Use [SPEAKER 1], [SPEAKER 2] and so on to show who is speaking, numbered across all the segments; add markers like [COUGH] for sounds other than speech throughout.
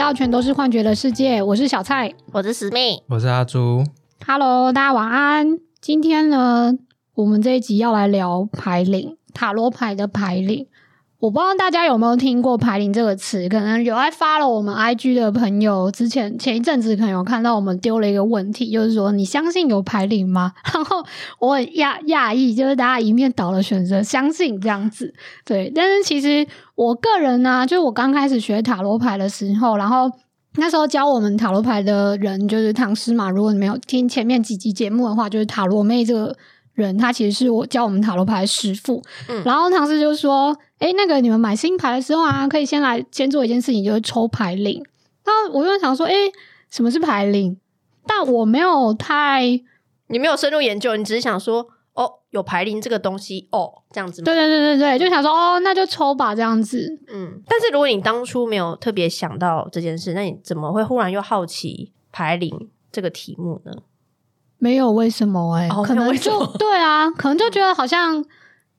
[SPEAKER 1] 到全都是幻觉的世界，我是小蔡。
[SPEAKER 2] 我是史密，
[SPEAKER 3] 我是阿朱
[SPEAKER 1] ，Hello，大家晚安。今天呢，我们这一集要来聊牌灵，塔罗牌的牌灵。我不知道大家有没有听过“牌灵”这个词，可能有爱发了我们 IG 的朋友，之前前一阵子可能有看到我们丢了一个问题，就是说你相信有牌灵吗？然后我很讶讶异，就是大家一面倒的选择相信这样子。对，但是其实我个人呢、就是我刚开始学塔罗牌的时候，然后那时候教我们塔罗牌的人就是唐诗嘛。如果你没有听前面几集节目的话，就是塔罗妹这个人，她其实是我教我们塔罗牌的师傅。
[SPEAKER 2] 嗯
[SPEAKER 1] 然后唐诗就说：“哎，那个你们买新牌的时候啊，可以先来先做一件事情，就是抽牌灵。”然后我就想说：“哎，什么是牌灵？”但我没有太
[SPEAKER 2] 你没有深入研究，你只是想说，哦，有牌灵这个东西，哦，这样子吗？
[SPEAKER 1] 对对对对对，就想说哦，那就抽吧这样子。
[SPEAKER 2] 嗯。但是如果你当初没有特别想到这件事，那你怎么会忽然又好奇牌灵这个题目呢？
[SPEAKER 1] 没有为什么哎、
[SPEAKER 2] 哦
[SPEAKER 1] 可能就对啊，可能就觉得好像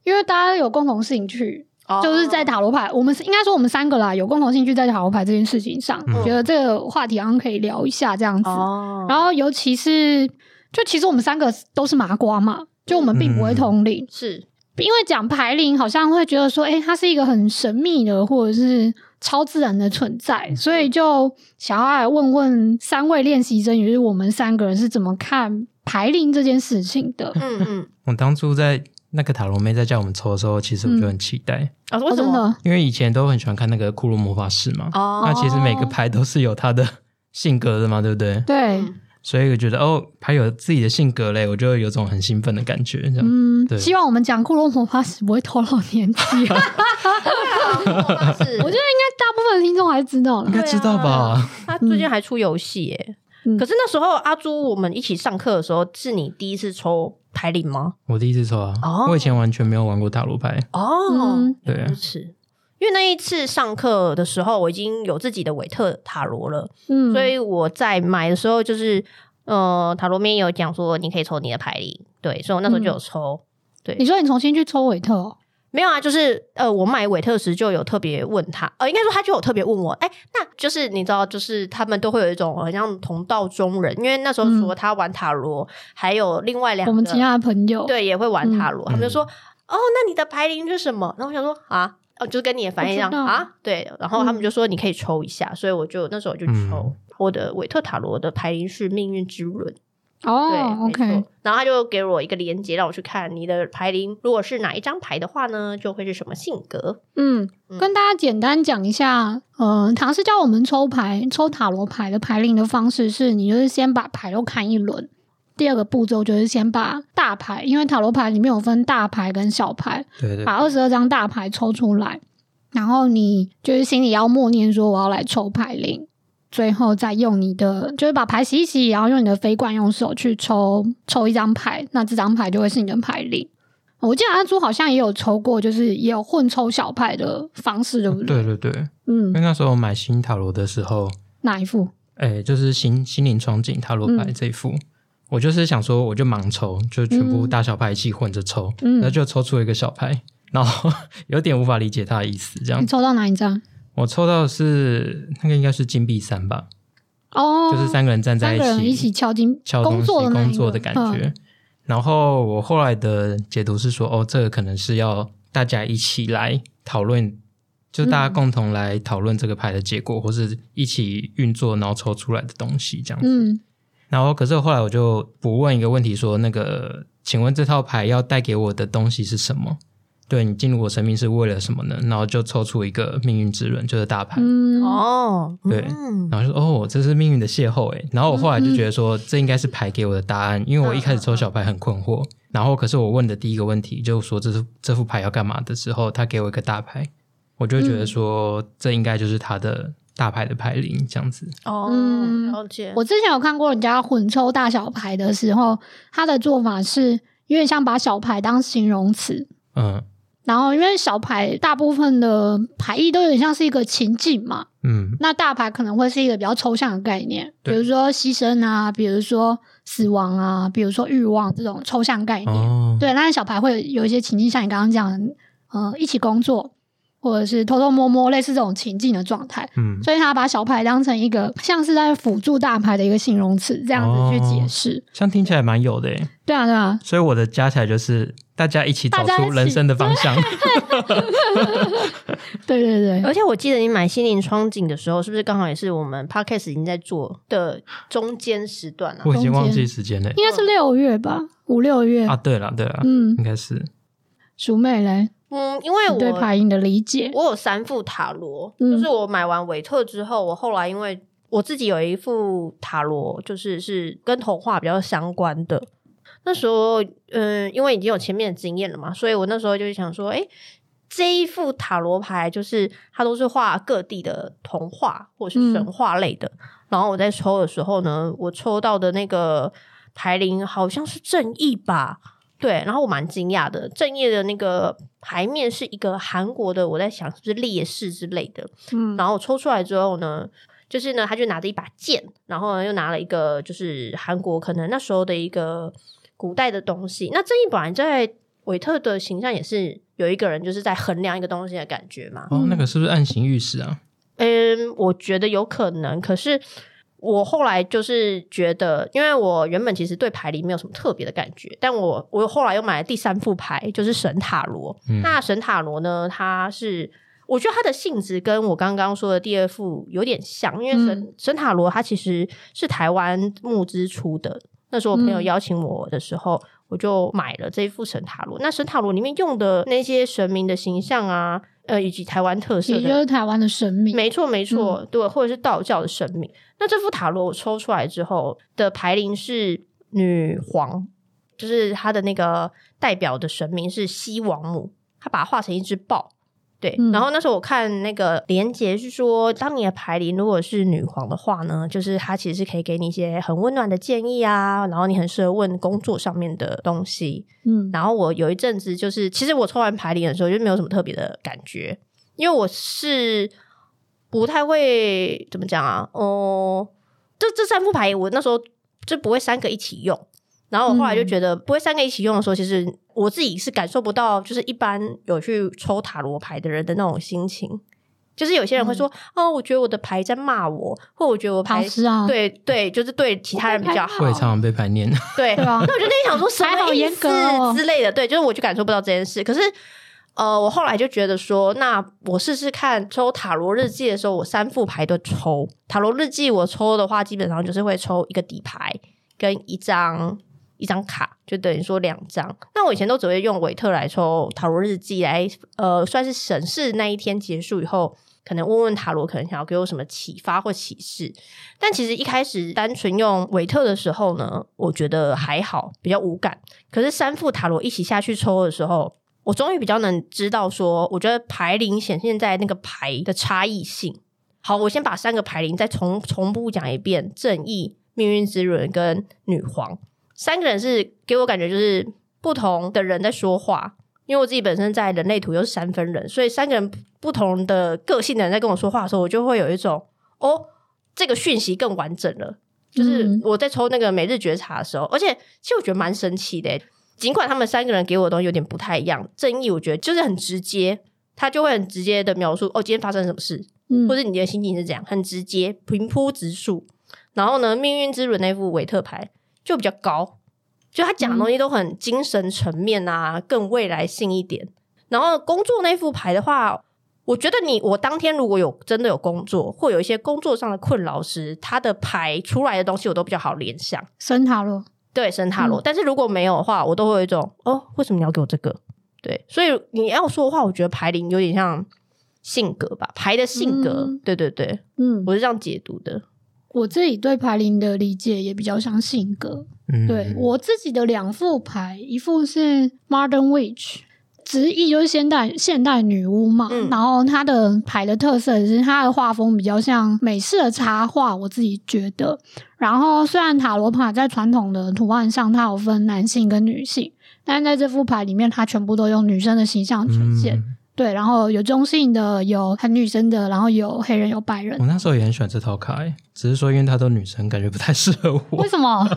[SPEAKER 1] 因为大家有共同兴趣，就是在塔罗牌，我们是应该说我们三个啦有共同兴趣在塔罗牌这件事情上，
[SPEAKER 3] 嗯
[SPEAKER 1] 觉得这个话题好像可以聊一下这样子。
[SPEAKER 2] 哦，
[SPEAKER 1] 然后尤其是就其实我们三个都是麻瓜嘛，就我们并不会通灵，
[SPEAKER 2] 是
[SPEAKER 1] 因为讲牌灵好像会觉得说，诶、它是一个很神秘的或者是超自然的存在，所以就想要来问问三位练习生，也就是我们三个人是怎么看牌灵这件事情的。
[SPEAKER 2] 嗯嗯，[LAUGHS]
[SPEAKER 3] 我当初在那个塔罗妹在叫我们抽的时候，其实我就很期待，
[SPEAKER 2] 啊，为
[SPEAKER 1] 哦，
[SPEAKER 2] 什么？
[SPEAKER 1] 真的，
[SPEAKER 3] 因为以前都很喜欢看那个骷髅魔法师嘛，
[SPEAKER 2] 哦，
[SPEAKER 3] 那其实每个牌都是有他的性格的嘛，对不对？
[SPEAKER 1] 对，
[SPEAKER 2] 嗯
[SPEAKER 3] 所以我觉得哦，牌有自己的性格嘞，我就有种很兴奋的感觉，这样。
[SPEAKER 1] 嗯，
[SPEAKER 3] 对
[SPEAKER 1] 希望我们讲骷髅魔法师不会透露年纪。[LAUGHS] [LAUGHS] 我觉得
[SPEAKER 2] 是，
[SPEAKER 1] 应该大部分的听众还是知道了。
[SPEAKER 3] 应该知道吧？
[SPEAKER 2] 他最近还出游戏耶。
[SPEAKER 1] 嗯
[SPEAKER 2] 可是那时候阿朱我们一起上课的时候，是你第一次抽牌灵吗？
[SPEAKER 3] 我第一次抽啊，
[SPEAKER 2] 哦
[SPEAKER 3] 我以前完全没有玩过塔罗牌。
[SPEAKER 2] 哦，
[SPEAKER 1] 嗯
[SPEAKER 3] 对。
[SPEAKER 2] 因为那一次上课的时候，我已经有自己的韦特塔罗了，
[SPEAKER 1] 嗯，
[SPEAKER 2] 所以我在买的时候就是，呃，塔罗面有讲说你可以抽你的牌灵，对，所以我那时候就有抽。
[SPEAKER 1] 对你说你重新去抽韦特哦，
[SPEAKER 2] 没有啊，就是呃，我买韦特时就有特别问他，呃，应该说他就有特别问我，哎、那就是你知道，就是他们都会有一种很像同道中人，因为那时候除了他玩塔罗，还有另外两个
[SPEAKER 1] 我们其他的朋友，
[SPEAKER 2] 对也会玩塔
[SPEAKER 1] 嗯
[SPEAKER 2] 罗，他们就说，哦，那你的牌灵是什么？然后我想说啊。哦，就是跟你的反应一样啊，对，然后他们就说你可以抽一下，所以我就那时候我就抽、
[SPEAKER 3] 嗯
[SPEAKER 2] 我的韦特塔罗的牌灵是命运之轮，对
[SPEAKER 1] 哦
[SPEAKER 2] 没
[SPEAKER 1] ，OK，
[SPEAKER 2] 错然后他就给我一个链接，让我去看你的牌灵，如果是哪一张牌的话呢，就会是什么性格。
[SPEAKER 1] 嗯，
[SPEAKER 2] 嗯
[SPEAKER 1] 跟大家简单讲一下，呃，唐诗教我们抽牌、抽塔罗牌的牌灵的方式是，你就是先把牌都看一轮。第二个步骤就是先把大牌，因为塔罗牌里面有分大牌跟小牌，
[SPEAKER 3] 对对
[SPEAKER 1] 把二十二张大牌抽出来，然后你就是心里要默念说我要来抽牌灵，最后再用你的就是把牌洗一洗，然后用你的飞罐用手去抽抽一张牌，那这张牌就会是你的牌灵。我记得阿朱好像也有抽过，就是也有混抽小牌的方式，对不对？
[SPEAKER 3] 对对对，
[SPEAKER 1] 嗯
[SPEAKER 3] 因为，那时候买新塔罗的时候，
[SPEAKER 1] 哪一副？
[SPEAKER 3] 哎，就是心心灵窗景塔罗牌
[SPEAKER 1] 嗯
[SPEAKER 3] 这一副，我就是想说，我就盲抽，就全部大小牌一起混着抽，
[SPEAKER 1] 嗯
[SPEAKER 3] 那就抽出一个小牌，然后 [LAUGHS] 有点无法理解他的意思。这样
[SPEAKER 1] 你，抽到哪一张？
[SPEAKER 3] 我抽到的是那个应该是金币三吧，
[SPEAKER 1] 哦，
[SPEAKER 3] 就是三个人站在一起，
[SPEAKER 1] 一起敲金
[SPEAKER 3] 敲东西工作的感
[SPEAKER 1] 嗯
[SPEAKER 3] 觉。然后我后来的解读是说，哦，这个可能是要大家一起来讨论，就大家
[SPEAKER 1] 嗯
[SPEAKER 3] 共同来讨论这个牌的结果，或是一起运作然后抽出来的东西这样子。
[SPEAKER 1] 嗯
[SPEAKER 3] 然后可是后来我就不问一个问题说，那个，请问这套牌要带给我的东西是什么？对你进入我生命是为了什么呢？然后就抽出一个命运之轮，就是大牌。
[SPEAKER 1] 嗯，
[SPEAKER 2] 哦，
[SPEAKER 3] 对
[SPEAKER 2] 嗯
[SPEAKER 3] 然后就说哦，这是命运的邂逅诶。然后我后来就觉得说，这应该是牌给我的答案，因为我一开始抽小牌很困惑。然后可是我问的第一个问题，就说这是这副牌要干嘛的时候，他给我一个大牌，我就会觉得说，这应该就是他的大牌的牌灵这样子。
[SPEAKER 2] 哦，
[SPEAKER 1] 嗯
[SPEAKER 2] 了解。
[SPEAKER 1] 我之前有看过人家混抽大小牌的时候，他的做法是有点像把小牌当形容词，
[SPEAKER 3] 嗯
[SPEAKER 1] 然后因为小牌大部分的牌意都有点像是一个情境嘛，
[SPEAKER 3] 嗯
[SPEAKER 1] 那大牌可能会是一个比较抽象的概念，比如说牺牲啊，比如说死亡啊，比如说欲望这种抽象概念。
[SPEAKER 3] 哦，
[SPEAKER 1] 对，那小牌会有一些情境，像你刚刚讲的，呃，一起工作，或者是偷偷摸摸，类似这种情境的状态。
[SPEAKER 3] 嗯，
[SPEAKER 1] 所以他把小牌当成一个像是在辅助大牌的一个形容词，这样子去解释。
[SPEAKER 3] 这样听起来蛮有的诶。
[SPEAKER 1] 对啊，对啊。
[SPEAKER 3] 所以我的加起来就是大家一起找出人生的方向。[LAUGHS]
[SPEAKER 1] 对对对，
[SPEAKER 2] 而且我记得你买心灵窗景的时候，是不是刚好也是我们 podcast 已经在做的中间时段啊？
[SPEAKER 3] 我已经忘记时间了，
[SPEAKER 1] 应该是六月吧，五六月
[SPEAKER 3] 啊。对了，对了，
[SPEAKER 1] 嗯，
[SPEAKER 3] 应该是。
[SPEAKER 1] 淑妹嘞。
[SPEAKER 2] 嗯，因为我
[SPEAKER 1] 对牌音的理解，
[SPEAKER 2] 我有三副塔罗，就是我买完韦特之后，我后来因为我自己有一副塔罗，就是是跟童话比较相关的。那时候，嗯，因为已经有前面的经验了嘛，所以我那时候就想说，哎，这一副塔罗牌就是它都是画各地的童话或者是神话类的。然后我在抽的时候呢，我抽到的那个牌灵好像是正义吧。对，然后我蛮惊讶的，正业的那个牌面是一个韩国的，我在想是不是烈士之类的。嗯，然后抽出来之后呢，就是呢，他就拿着一把剑，然后呢又拿了一个就是韩国可能那时候的一个古代的东西。那正义本来在韦特的形象也是有一个人就是在衡量一个东西的感觉嘛。
[SPEAKER 3] 哦，那个是不是暗行御史啊？
[SPEAKER 2] 嗯，我觉得有可能，可是。我后来就是觉得，因为我原本其实对牌里没有什么特别的感觉，但我我后来又买了第三副牌，就是神塔罗。那神塔罗呢，它是我觉得它的性质跟我刚刚说的第二副有点像，因为神神塔罗它其实是台湾募资出的。那时候我朋友邀请我的时候，我就买了这一副神塔罗。那神塔罗里面用的那些神明的形象啊。呃，以及台湾特色，
[SPEAKER 1] 也就是台湾的神明，
[SPEAKER 2] 没错没错，对，或者是道教的神明。那这副塔罗我抽出来之后的牌灵是女皇，就是她的那个代表的神明是西王母，她把它画成一只豹。对，然后那时候我看那个连结是说，当你的牌灵如果是女皇的话呢，就是她其实是可以给你一些很温暖的建议啊，然后你很适合问工作上面的东西。嗯，然后我有一阵子就是，其实我抽完牌灵的时候就没有什么特别的感觉，因为我是不太会怎么讲啊，哦，这这三副牌我那时候就不会三个一起用。然后我后来就觉得，不会三个一起用的时候，其实我自己是感受不到，就是一般有去抽塔罗牌的人的那种心情。就是有些人会说：“哦，我觉得我的牌在骂我，或我觉得我牌对对，就是对其他人比较好。”
[SPEAKER 3] 会常常被牌念。
[SPEAKER 2] 对，那我就内想说，什么
[SPEAKER 1] 严格
[SPEAKER 2] 之类的。对，就是我就感受不到这件事。可是，呃，我后来就觉得说，那我试试看抽塔罗日记的时候，我三副牌都抽。塔罗日记我抽的话，基本上就是会抽一个底牌跟一张。一张卡就等于说两张。那我以前都只会用韦特来抽塔罗日记来，呃，算是审视那一天结束以后，可能问问塔罗，可能想要给我什么启发或启示。但其实一开始单纯用韦特的时候呢，我觉得还好，比较无感。可是三副塔罗一起下去抽的时候，我终于比较能知道说，我觉得牌灵显现在那个牌的差异性。好，我先把三个牌灵再重重复讲一遍：正义、命运之轮跟女皇。三个人是给我感觉就是不同的人在说话，因为我自己本身在人类图又是三分人，所以三个人不同的个性的人在跟我说话的时候，我就会有一种哦，这个讯息更完整了。就是我在抽那个每日觉察的时候，而且其实我觉得蛮神奇的，尽管他们三个人给我的东西有点不太一样。正义我觉得就是很直接，他就会很直接的描述哦，今天发生什么事，或者你的心情是怎样，很直接，平铺直述。然后呢，命运之轮那副韦特牌。就比较高，就他讲的东西都很精神层面啊，更未来性一点。然后工作那副牌的话，我觉得你我当天如果有真的有工作，或有一些工作上的困扰时，他的牌出来的东西我都比较好联想。
[SPEAKER 1] 神塔罗，
[SPEAKER 2] 对，神塔罗。但是如果没有的话，我都会有一种哦，为什么你要给我这个？对，所以你要说的话，我觉得牌灵有点像性格吧，牌的性格。对对对，嗯，我是这样解读的。
[SPEAKER 1] 我自己对牌灵的理解也比较像性格。对我自己的两副牌，一副是 Modern Witch，直译就是现代现代女巫嘛。然后它的牌的特色是它的画风比较像美式的插画，我自己觉得。然后虽然塔罗牌在传统的图案上它有分男性跟女性，但是在这副牌里面，它全部都用女生的形象呈现。对，然后有中性的，有很女生的，然后有黑人，有白人。
[SPEAKER 3] 我那时候也很喜欢这套卡，只是说因为它都女生，感觉不太适合我。
[SPEAKER 1] 为什么？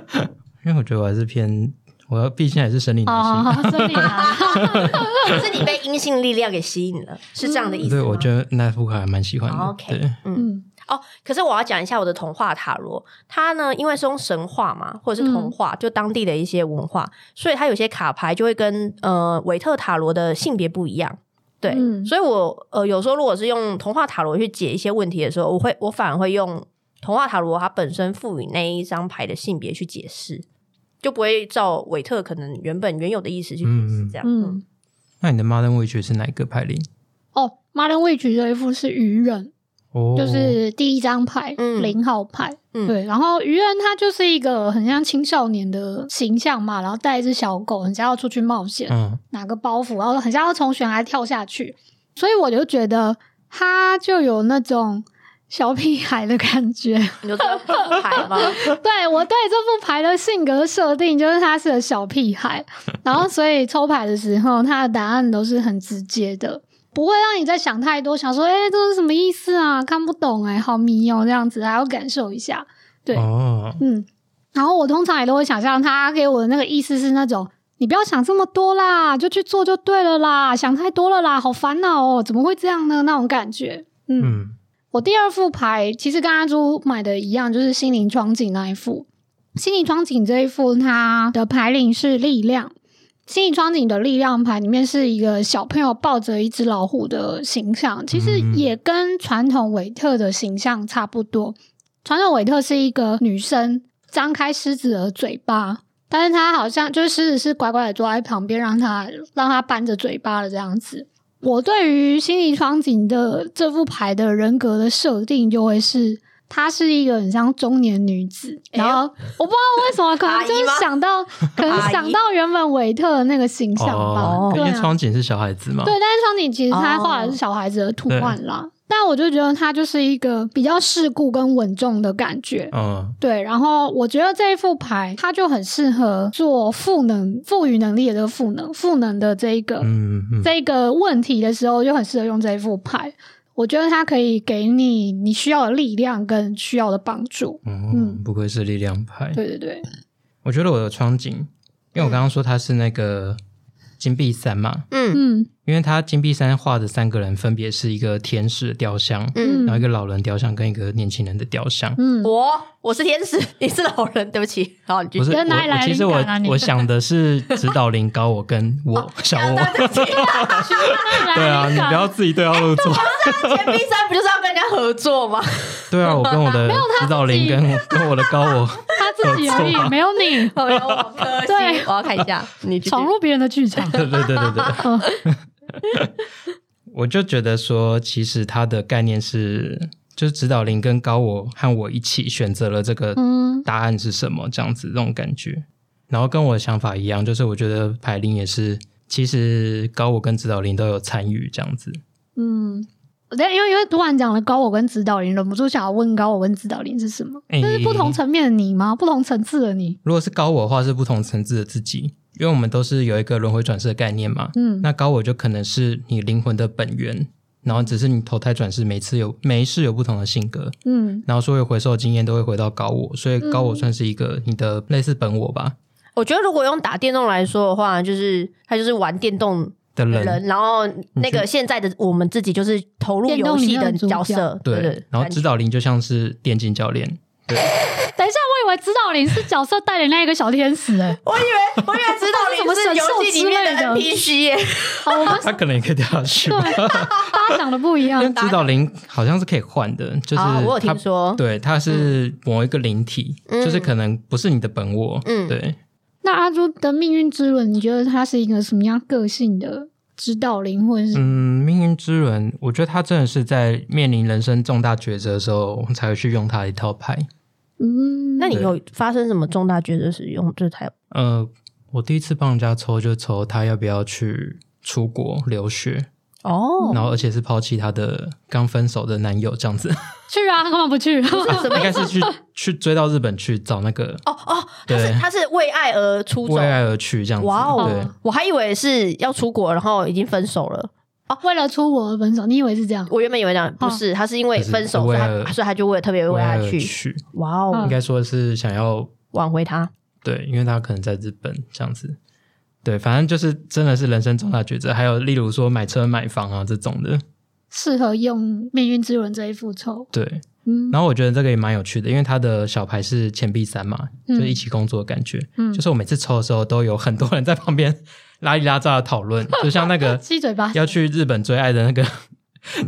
[SPEAKER 1] [LAUGHS]
[SPEAKER 3] 因为我觉得我还是偏，我我要毕竟还是生理女
[SPEAKER 1] 哦，
[SPEAKER 3] 性。[LAUGHS]
[SPEAKER 1] 生理啊，[LAUGHS]
[SPEAKER 2] 是你被阴性力量给吸引了，是这样的意思
[SPEAKER 3] 对，
[SPEAKER 2] 吗？
[SPEAKER 3] 我觉得那副卡还蛮喜欢的。
[SPEAKER 2] OK
[SPEAKER 3] 对，
[SPEAKER 1] 嗯
[SPEAKER 2] 哦，可是我要讲一下我的童话塔罗，它呢，因为是用神话嘛，或者是童话，就当地的一些文化，所以它有些卡牌就会跟呃韦特塔罗的性别不一样。对，
[SPEAKER 1] 嗯
[SPEAKER 2] 所以我呃有时候如果是用童话塔罗去解一些问题的时候，我会我反而会用童话塔罗它本身赋予那一张牌的性别去解释，就不会照韦特可能原本原有的意思去解释这样。嗯
[SPEAKER 1] 嗯，
[SPEAKER 3] 那你的 Modern Witch 是哪一个牌灵？
[SPEAKER 1] 哦，Modern Witch 这一副是愚人，
[SPEAKER 3] 哦，
[SPEAKER 1] 就是第一张牌，
[SPEAKER 2] 嗯。
[SPEAKER 1] 零号牌。
[SPEAKER 2] 嗯。
[SPEAKER 1] 对，然后愚人他就是一个很像青少年的形象嘛，然后带一只小狗，很像要出去冒险，
[SPEAKER 3] 嗯。
[SPEAKER 1] 拿个包袱，然后很像要从悬崖跳下去，所以我就觉得他就有那种小屁孩的感觉。
[SPEAKER 2] 你就这副牌吗？[LAUGHS]
[SPEAKER 1] 对我对这副牌的性格设定就是他是个小屁孩，然后所以抽牌的时候，他的答案都是很直接的，不会让你再想太多，想说哎、诶这是什么意思啊？看不懂哎、好迷哦，这样子还要感受一下。对，
[SPEAKER 3] 哦，
[SPEAKER 1] 嗯，然后我通常也都会想象他给我的那个意思是那种，你不要想这么多啦，就去做就对了啦，想太多了啦，好烦恼哦，怎么会这样呢？那种感觉，嗯。
[SPEAKER 3] 嗯
[SPEAKER 1] 我第二副牌其实跟阿朱买的一样，就是心灵窗景那一副。心灵窗景这一副，它的牌灵是力量。心理窗景的力量牌里面是一个小朋友抱着一只老虎的形象，其实也跟传统韦特的形象差不多。传统韦特是一个女生张开狮子的嘴巴，但是她好像就是狮子是乖乖的坐在旁边，让她让她扳着嘴巴的这样子。我对于心理窗景的这副牌的人格的设定，就会是她是一个很像中年女子，
[SPEAKER 2] 哎
[SPEAKER 1] 然后我不知道为什么，可能就是想到，[LAUGHS] 可能想到原本维特的那个形象吧。
[SPEAKER 3] 哦，因为窗景是小孩子嘛。
[SPEAKER 1] 对，但是窗景其实他画的
[SPEAKER 2] 哦
[SPEAKER 1] 是小孩子的图案啦。但我就觉得他就是一个比较世故跟稳重的感觉。
[SPEAKER 3] 嗯
[SPEAKER 1] 对，然后我觉得这一副牌，它就很适合做赋能、赋予能力的这个赋能、赋能的这一个、
[SPEAKER 3] 嗯嗯，
[SPEAKER 1] 这一个问题的时候，就很适合用这一副牌。我觉得它可以给你你需要的力量跟需要的帮助。
[SPEAKER 3] 嗯，不愧是力量派。
[SPEAKER 1] 对对对，
[SPEAKER 3] 我觉得我的窗景，因为我刚刚说它是那个金币三嘛，
[SPEAKER 2] 嗯。
[SPEAKER 1] 嗯。
[SPEAKER 3] 因为他金币三画的三个人分别是一个天使雕像，
[SPEAKER 2] 嗯。
[SPEAKER 3] 然后一个老人雕像跟一个年轻人的雕像。
[SPEAKER 1] 嗯，
[SPEAKER 2] 我？我是天使，[LAUGHS] 你是老人，对不起。好，你继续。
[SPEAKER 3] 不是我，
[SPEAKER 1] 跟哪里来的
[SPEAKER 3] 我其实我我想的是指导林高我跟我 [LAUGHS] 小我，对啊，你不要自己对号入座。
[SPEAKER 2] 金币三不就是要跟人家合作吗？
[SPEAKER 3] 对啊，我跟我的 [LAUGHS] 指导林跟我跟我的高我，
[SPEAKER 1] 他自己而已，没有你 [LAUGHS] 对
[SPEAKER 2] 我要看一下，你
[SPEAKER 1] 闯入别人的剧场。
[SPEAKER 3] 对对对对对。[LAUGHS] 我就觉得说，其实他的概念是，就是指导灵跟高我和我一起选择了这个
[SPEAKER 1] 嗯
[SPEAKER 3] 答案是什么，这样子这种感觉。然后跟我的想法一样，就是我觉得排灵也是，其实高我跟指导灵都有参与这样子。
[SPEAKER 1] 嗯，对，因为因为突然讲了高我跟指导灵，忍不住想要问高我跟指导灵是什么？
[SPEAKER 3] 哎
[SPEAKER 1] 这是不同层面的你吗？不同层次的你？
[SPEAKER 3] 如果是高我的话，是不同层次的自己，因为我们都是有一个轮回转世的概念嘛。
[SPEAKER 1] 嗯
[SPEAKER 3] 那高我就可能是你灵魂的本源，然后只是你投胎转世，每次有每一世有不同的性格，
[SPEAKER 1] 嗯
[SPEAKER 3] 然后所有回收的经验都会回到高我，所以高我算是一个你的类似本我吧
[SPEAKER 2] 我觉得如果用打电动来说的话，就是他就是玩电动
[SPEAKER 3] 的人。
[SPEAKER 2] 然后那个现在的我们自己就是投入游戏的角色，
[SPEAKER 3] 对。然后指导灵就像是电竞教练，对 [LAUGHS]
[SPEAKER 1] 等一下，我以为指导灵是角色带领那一个小天使、欸，[LAUGHS]
[SPEAKER 2] 我以为我以为指导灵是游戏里面的 [LAUGHS] NPC 耶，
[SPEAKER 1] 好，我们
[SPEAKER 3] 他可能也可以掉下去。
[SPEAKER 1] 对大家想的不一样
[SPEAKER 3] 因为。指导灵好像是可以换的，就是
[SPEAKER 2] 啊我有听说
[SPEAKER 3] 对，它是某一个灵体，
[SPEAKER 2] 嗯
[SPEAKER 3] 就是可能不是你的本我，
[SPEAKER 2] 嗯
[SPEAKER 3] 对，
[SPEAKER 1] 那阿朱的命运之轮，你觉得他是一个什么样个性的指导灵，或者是？
[SPEAKER 3] 嗯，命运之轮，我觉得他真的是在面临人生重大抉择的时候才会去用他的一套牌。
[SPEAKER 1] 嗯，
[SPEAKER 2] 那你有发生什么重大抉择时用这台？
[SPEAKER 3] 呃，我第一次帮人家抽就抽他要不要去出国留学，
[SPEAKER 2] 哦，
[SPEAKER 3] 然后而且是抛弃她的刚分手的男友这样子，[LAUGHS]
[SPEAKER 1] 去啊，他干嘛不去？
[SPEAKER 3] 应该是去去追到日本去找那个
[SPEAKER 2] 哦哦，他是
[SPEAKER 3] 对
[SPEAKER 2] 他是为爱而出走
[SPEAKER 3] 为，爱而去这样子。
[SPEAKER 2] 哇
[SPEAKER 3] 对
[SPEAKER 2] 哦，我还以为是要出国，然后已经分手了。
[SPEAKER 1] 哦为了出国而分手，你以为是这样？
[SPEAKER 2] 我原本以为这样，不是，他是因为分手，所以他所以他就为了特别为
[SPEAKER 3] 为爱
[SPEAKER 2] 去，哇哦
[SPEAKER 3] 应，该说是想要
[SPEAKER 2] 挽回他。
[SPEAKER 3] 对，因为他可能在日本这样子。对，反正就是真的是人生重大抉择，还有例如说买车买房啊这种的。
[SPEAKER 1] 适合用命运之轮这一副抽。
[SPEAKER 3] 对，
[SPEAKER 1] 嗯
[SPEAKER 3] 然后我觉得这个也蛮有趣的，因为他的小牌是钱币三嘛，
[SPEAKER 1] 嗯
[SPEAKER 3] 就是一起工作的感觉。
[SPEAKER 1] 嗯
[SPEAKER 3] 就是我每次抽的时候，都有很多人在旁边 [LAUGHS] 拉里拉扎的讨论，[LAUGHS] 就像那个 [LAUGHS]
[SPEAKER 1] 七嘴八舌
[SPEAKER 3] 要去日本追爱的那个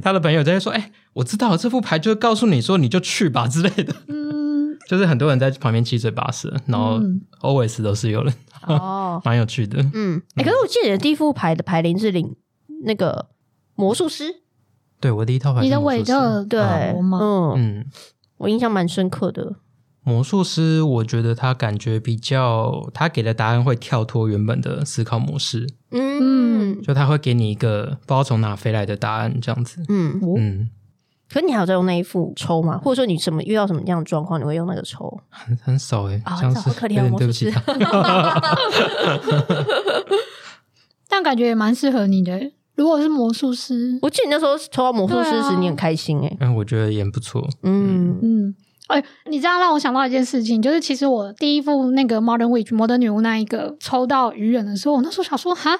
[SPEAKER 3] 他的朋友在说：“哎、我知道了这副牌就是告诉你说你就去吧之类的。
[SPEAKER 1] 嗯”
[SPEAKER 3] 就是很多人在旁边七嘴八舌，然后
[SPEAKER 1] 嗯。
[SPEAKER 3] always 都是有人，
[SPEAKER 2] 哦，[LAUGHS]
[SPEAKER 3] 蛮有趣的。
[SPEAKER 2] 嗯，哎、可是我记得你的第一副牌的牌林是领那个魔术师，
[SPEAKER 3] 对我第一套牌是
[SPEAKER 1] 你的
[SPEAKER 3] 魔术师。
[SPEAKER 1] 韦特
[SPEAKER 2] 对？嗯，
[SPEAKER 3] 嗯，
[SPEAKER 2] 我印象蛮深刻的。
[SPEAKER 3] 魔术师，我觉得他感觉比较，他给的答案会跳脱原本的思考模式，
[SPEAKER 2] 嗯。
[SPEAKER 3] 就他会给你一个不知道从哪飞来的答案，这样子。
[SPEAKER 2] 嗯，
[SPEAKER 1] 哦。
[SPEAKER 3] 嗯，
[SPEAKER 2] 可是你还有在用那一副抽吗？或者说你什么遇到什么样的状况，你会用那个抽？
[SPEAKER 3] 很很少诶、
[SPEAKER 2] 啊
[SPEAKER 3] 像是
[SPEAKER 2] 很少好可怜
[SPEAKER 3] 有点
[SPEAKER 2] 魔术
[SPEAKER 3] 对不起
[SPEAKER 2] 师
[SPEAKER 3] 他。[LAUGHS]
[SPEAKER 1] 但感觉也蛮适合你的。如果是魔术师，
[SPEAKER 2] 我记得你那时候抽到魔术师时，你很开心哎、
[SPEAKER 3] 嗯，我觉得也不错。
[SPEAKER 2] 嗯
[SPEAKER 1] 嗯，哎、你这样让我想到一件事情，就是其实我第一副那个 Modern Witch 摩登女巫那一个抽到愚人的时候，我那时候想说哈。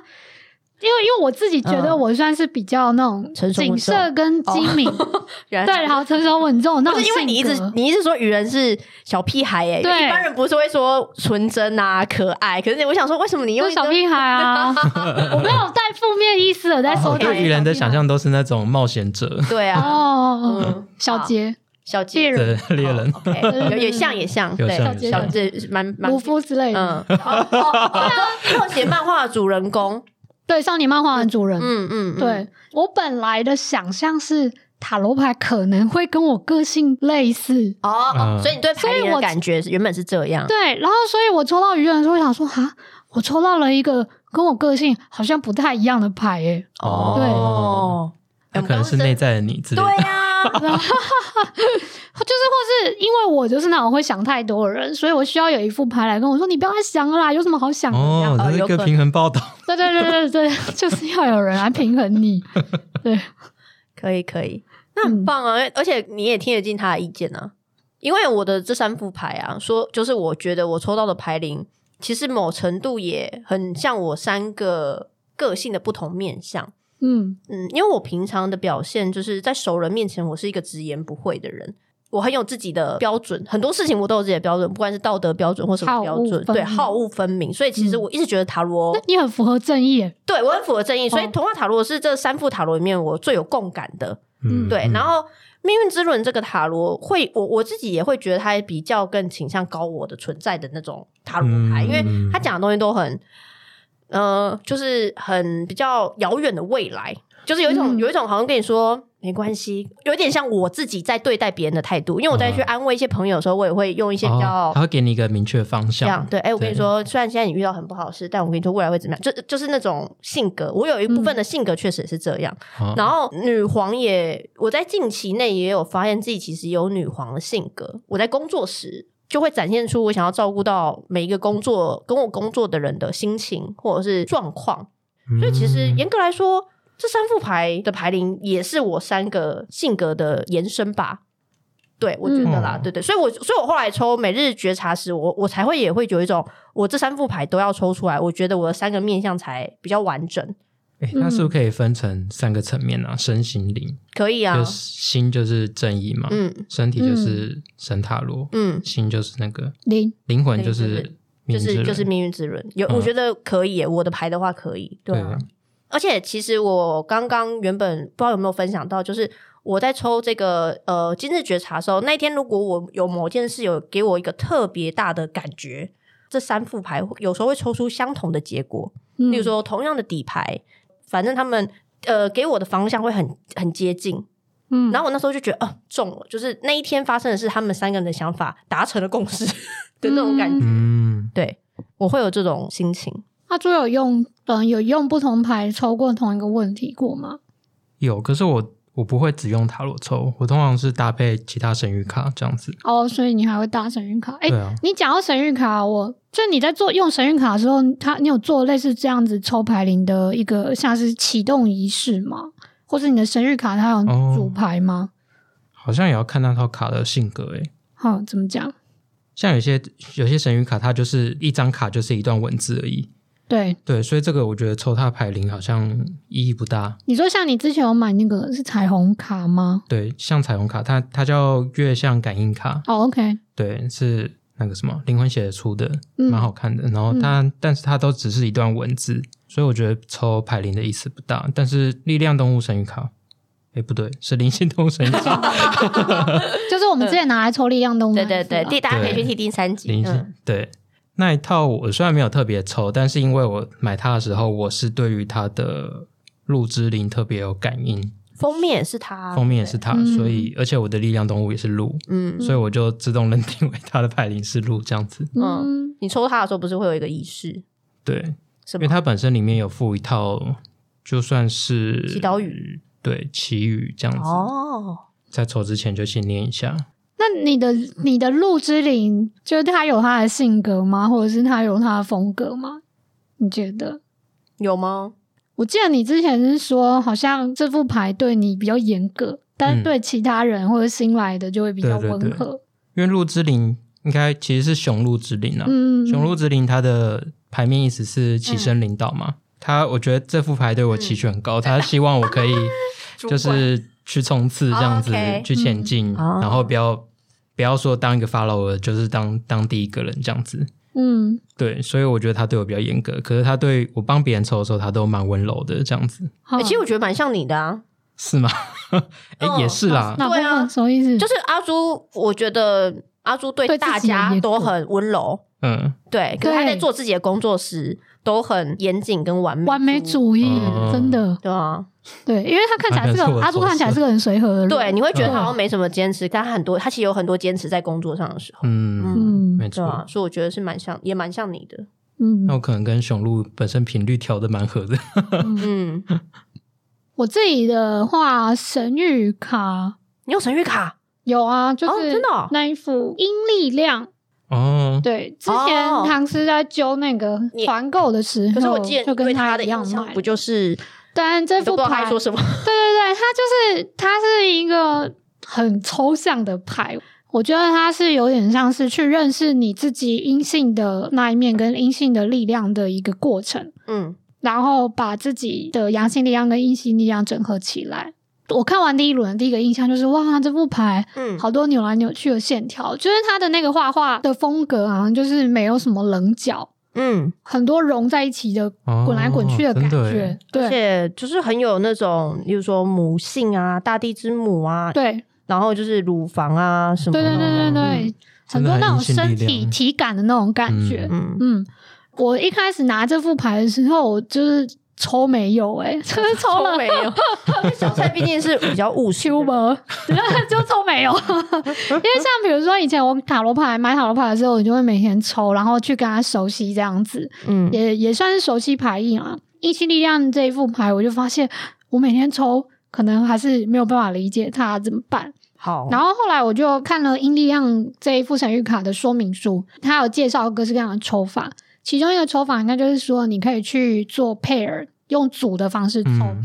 [SPEAKER 1] 因为因为我自己觉得
[SPEAKER 2] 嗯。
[SPEAKER 1] 我算是比较那种
[SPEAKER 2] 成熟稳重。
[SPEAKER 1] 谨慎跟精明，[LAUGHS]
[SPEAKER 2] 原来
[SPEAKER 1] 对，好成熟稳重那
[SPEAKER 2] 不
[SPEAKER 1] 种
[SPEAKER 2] 是因为你一直你一直说愚人是小屁孩哎、
[SPEAKER 1] 对。
[SPEAKER 2] 一般人不是会说纯真啊可爱，可是我想说为什么你用
[SPEAKER 1] 小屁孩啊，[LAUGHS] 我没有带负面意思的在说
[SPEAKER 3] 对愚人的想象都是那种冒险者。
[SPEAKER 2] 对啊。
[SPEAKER 1] 哦，
[SPEAKER 2] 嗯。
[SPEAKER 1] 小杰、
[SPEAKER 2] 小
[SPEAKER 1] 猎
[SPEAKER 2] 杰
[SPEAKER 1] 人、
[SPEAKER 3] 的猎人。
[SPEAKER 2] 也像也像对
[SPEAKER 3] 有像
[SPEAKER 1] 有像。
[SPEAKER 2] 小这蛮蛮。
[SPEAKER 1] 卢夫之类的，
[SPEAKER 2] 嗯。哦哦哦热血漫画的主人公
[SPEAKER 1] 对，少年漫画的主人，
[SPEAKER 2] 嗯嗯嗯
[SPEAKER 1] 对我本来的想象是塔罗牌可能会跟我个性类似，
[SPEAKER 2] 哦所以你对牌灵的
[SPEAKER 1] 所以我
[SPEAKER 2] 感觉原本是这样。
[SPEAKER 1] 对，然后所以我抽到愚人的时候，我想说哈，我抽到了一个跟我个性好像不太一样的牌诶，
[SPEAKER 2] 哦，
[SPEAKER 3] 对，欸可能是内在的你自己
[SPEAKER 2] 对
[SPEAKER 3] 的。
[SPEAKER 2] 呀，[LAUGHS]
[SPEAKER 1] 就是或是因为我就是那种会想太多的人，所以我需要有一副牌来跟我说，你不要再想了啦，有什么好想的？这样
[SPEAKER 3] 哦，这是一个平衡报道。
[SPEAKER 1] 对对对对对，就是要有人来平衡你，[LAUGHS] 对，
[SPEAKER 2] 可以可以，那很棒啊！而且你也听得进他的意见啊。因为我的这三副牌啊，说就是我觉得我抽到的牌灵，其实某程度也很像我三个个性的不同面相。
[SPEAKER 1] 嗯。
[SPEAKER 2] 嗯，因为我平常的表现就是在熟人面前，我是一个直言不讳的人，我很有自己的标准，很多事情我都有自己的标准，不管是道德标准或什么
[SPEAKER 1] 好
[SPEAKER 2] 标准，对，好恶分明。所以其实
[SPEAKER 1] 嗯。
[SPEAKER 2] 我一直觉得塔罗，
[SPEAKER 1] 那你很符合正义。耶，
[SPEAKER 2] 对我很符合正义，所以
[SPEAKER 1] 哦。
[SPEAKER 2] 童话塔罗是这三副塔罗里面我最有共感的。
[SPEAKER 1] 嗯
[SPEAKER 2] 对，然后命运之轮这个塔罗会，我我自己也会觉得它比较更倾向高我的存在的那种塔罗牌，
[SPEAKER 3] 嗯。
[SPEAKER 2] 因为它讲的东西都很，呃，就是很比较遥远的未来，就是有一种、
[SPEAKER 1] 嗯
[SPEAKER 2] 有一种好像跟你说没关系，有点像我自己在对待别人的态度，因为我在去安慰一些朋友的时候，我也会用一些比较。
[SPEAKER 3] 哦他会给你一个明确的方
[SPEAKER 2] 这
[SPEAKER 3] 向。
[SPEAKER 2] 样对，哎、我跟你说，虽然现在你遇到很不好的事，但我跟你说未来会怎么样，就就是那种性格。我有一部分的性格确实也是这样，
[SPEAKER 3] 哦
[SPEAKER 2] 然后女皇也，我在近期内也有发现自己其实有女皇的性格。我在工作时就会展现出我想要照顾到每一个工作跟我工作的人的心情或者是状况。所以其实
[SPEAKER 3] 嗯
[SPEAKER 2] 严格来说，这三副牌的牌灵也是我三个性格的延伸吧。对，我觉得啦，
[SPEAKER 3] 嗯
[SPEAKER 2] 对对，所以我所以我后来抽每日觉察时，我我才会也会有一种，我这三副牌都要抽出来，我觉得我的三个面相才比较完整。
[SPEAKER 3] 诶那是不是可以分成三个层面啊？身心灵，
[SPEAKER 2] 可以啊
[SPEAKER 3] 就，心就是正义嘛，
[SPEAKER 2] 嗯
[SPEAKER 3] 身体就是神塔罗，
[SPEAKER 2] 嗯，
[SPEAKER 3] 心就是那个
[SPEAKER 1] 灵
[SPEAKER 3] 灵魂，就是
[SPEAKER 2] 就是就是命运之轮，有、
[SPEAKER 3] 嗯
[SPEAKER 2] 我觉得可以耶，我的牌的话可以，对啊。而且其实我刚刚原本不知道有没有分享到，就是我在抽这个呃今日觉察的时候，那一天如果我有某件事有给我一个特别大的感觉，这三副牌有时候会抽出相同的结果。
[SPEAKER 1] 嗯
[SPEAKER 2] 例如说同样的底牌，反正他们呃给我的方向会很很接近。
[SPEAKER 1] 嗯，
[SPEAKER 2] 然后我那时候就觉得，哦、中了，就是那一天发生的是他们三个人的想法达成了共识 [LAUGHS] 的那种感觉。
[SPEAKER 3] 嗯，
[SPEAKER 2] 对我会有这种心情。
[SPEAKER 1] 阿朱有用嗯有用不同牌抽过同一个问题过吗？
[SPEAKER 3] 有，可是我我不会只用塔罗抽，我通常是搭配其他神谕卡这样子。
[SPEAKER 1] 哦，所以你还会搭神谕卡？哎、你讲到神谕卡，我就你在做用神谕卡的时候，他你有做类似这样子抽牌灵的一个像是启动仪式吗？或者你的神谕卡它有
[SPEAKER 3] 哦
[SPEAKER 1] 主牌吗？
[SPEAKER 3] 好像也要看那套卡的性格诶。
[SPEAKER 1] 好、怎么讲？
[SPEAKER 3] 像有些有些神谕卡，它就是一张卡就是一段文字而已。
[SPEAKER 1] 对，
[SPEAKER 3] 对，所以这个我觉得抽它牌灵好像意义不大。
[SPEAKER 1] 你说像你之前有买那个是彩虹卡吗？
[SPEAKER 3] 对，像彩虹卡，它它叫月相感应卡，
[SPEAKER 1] 哦，OK，
[SPEAKER 3] 对，是那个什么灵魂写的出的，
[SPEAKER 1] 嗯
[SPEAKER 3] 蛮好看的。然后它，但是它都只是一段文字，所以我觉得抽牌灵的意思不大。但是力量动物神谕卡，哎，不对，是灵性动物神谕卡 [LAUGHS] [LAUGHS]
[SPEAKER 1] 就是我们之前拿来抽力量动物那
[SPEAKER 2] 对对对，第大家可以去听第三集。
[SPEAKER 3] 灵性、
[SPEAKER 2] 嗯，
[SPEAKER 3] 对。那一套我虽然没有特别抽，但是因为我买它的时候，我是对于它的鹿之灵特别有感应，
[SPEAKER 2] 封面也是它，
[SPEAKER 3] 封面也是它，
[SPEAKER 1] 嗯
[SPEAKER 3] 所以而且我的力量动物也是鹿，
[SPEAKER 2] 嗯
[SPEAKER 3] 所以我就自动认定为它的牌灵是鹿这样子。
[SPEAKER 1] 嗯，
[SPEAKER 2] 你抽它的时候不是会有一个仪式，
[SPEAKER 3] 对，
[SPEAKER 2] 是？
[SPEAKER 3] 因为它本身里面有附一套，就算是
[SPEAKER 2] 祈祷语，
[SPEAKER 3] 对祈语这样子，
[SPEAKER 2] 哦，
[SPEAKER 3] 在抽之前就先念一下。
[SPEAKER 1] 那你的你的鹿之灵，就是他有他的性格吗？或者是他有他的风格吗？你觉得？
[SPEAKER 2] 有吗？
[SPEAKER 1] 我记得你之前是说，好像这副牌对你比较严格，但对其他人或者新来的就会比较
[SPEAKER 3] 对对对
[SPEAKER 1] 温和。
[SPEAKER 3] 因为鹿之灵应该其实是雄鹿之灵啊，
[SPEAKER 1] 嗯，
[SPEAKER 3] 雄鹿之灵它的牌面意思是起身领导嘛。他我觉得这副牌对我期许很高，他希望我可以 [LAUGHS] 就是去冲刺这样子去前进，
[SPEAKER 2] 嗯。
[SPEAKER 3] 然后不要不要说当一个 follower，就是当当第一个人这样子。
[SPEAKER 1] 嗯，
[SPEAKER 3] 对，所以我觉得他对我比较严格，可是他对我帮别人抽的时候，他都蛮温柔的这样子，
[SPEAKER 2] 其实我觉得蛮像你的啊，
[SPEAKER 3] 是吗？[LAUGHS] 也是啦，
[SPEAKER 2] 对啊。
[SPEAKER 1] 分什么意思？
[SPEAKER 2] 就是阿朱，我觉得阿朱对大家都很温柔，
[SPEAKER 3] 嗯，
[SPEAKER 2] 对，可是他在做自己的工作时都很严谨跟完美，
[SPEAKER 1] 完美，主义，
[SPEAKER 3] 嗯。
[SPEAKER 1] 真的。
[SPEAKER 2] 对啊，
[SPEAKER 1] 对，因为他看起来是个阿朱，看起来是个很随和的人，
[SPEAKER 2] 对，你会觉得他好像没什么坚持，但他很多，他其实有很多坚持在工作上的时候，
[SPEAKER 3] 嗯，
[SPEAKER 1] 嗯。
[SPEAKER 3] 没错。
[SPEAKER 2] 对啊，所以我觉得是蛮像，也蛮像你的，
[SPEAKER 1] 嗯。
[SPEAKER 3] 那，我可能跟雄鹿本身频率调的蛮合的。
[SPEAKER 2] 嗯，
[SPEAKER 1] 我自己的话，神谕卡。
[SPEAKER 2] 你有神谕卡，
[SPEAKER 1] 有啊，就是
[SPEAKER 2] 哦真的哦。
[SPEAKER 1] 那一副阴力量。
[SPEAKER 3] 哦，
[SPEAKER 1] 对，之前
[SPEAKER 2] 哦。
[SPEAKER 1] 唐诗在揪那个
[SPEAKER 2] 你
[SPEAKER 1] 团购的时候，
[SPEAKER 2] 可是我记得
[SPEAKER 1] 就跟
[SPEAKER 2] 对他的
[SPEAKER 1] 一样
[SPEAKER 2] 印象
[SPEAKER 1] 买
[SPEAKER 2] 不就是，
[SPEAKER 1] 但这副
[SPEAKER 2] 不知道他
[SPEAKER 1] 牌，
[SPEAKER 2] 在说什么，
[SPEAKER 1] 对对对，它就是它是一个很抽象的牌。我觉得它是有点像是去认识你自己阴性的那一面跟阴性的力量的一个过程，
[SPEAKER 2] 嗯，
[SPEAKER 1] 然后把自己的阳性力量跟阴性力量整合起来。我看完第一轮的第一个印象就是，哇，这副牌
[SPEAKER 2] 嗯，
[SPEAKER 1] 好多扭来扭去的线条，就是他的那个画画的风格好像就是没有什么棱角，
[SPEAKER 2] 嗯，
[SPEAKER 1] 很多融在一起的
[SPEAKER 3] 哦
[SPEAKER 1] 滚来滚去的感觉。
[SPEAKER 3] 真的耶。
[SPEAKER 2] 而且就是很有那种，比如说母性啊，大地之母啊，
[SPEAKER 1] 对。
[SPEAKER 2] 然后就是乳房啊什么
[SPEAKER 1] 对
[SPEAKER 2] 的，
[SPEAKER 1] 对对对对，
[SPEAKER 3] 嗯。
[SPEAKER 1] 很多那种身体体感的那种感觉。
[SPEAKER 2] 嗯，
[SPEAKER 1] 嗯，我一开始拿这副牌的时候，我就是抽没有哎、欸，就是抽了
[SPEAKER 2] 没有，小蔡毕竟是比较务实的。人
[SPEAKER 1] ，Cuber，[LAUGHS] 就抽没有。[LAUGHS] 因为像比如说以前我塔罗牌买塔罗牌的时候，我就会每天抽，然后去跟他熟悉这样子，
[SPEAKER 2] 嗯，
[SPEAKER 1] 也也算是熟悉牌意啊。一期力量这一副牌，我就发现我每天抽，可能还是没有办法理解它怎么办。
[SPEAKER 2] 好，
[SPEAKER 1] 然后后来我就看了阴力量这一副神谕卡的说明书，它有介绍各式各样的抽法，其中一个抽法应该就是说你可以去做 pair，用组的方式抽。
[SPEAKER 3] 嗯，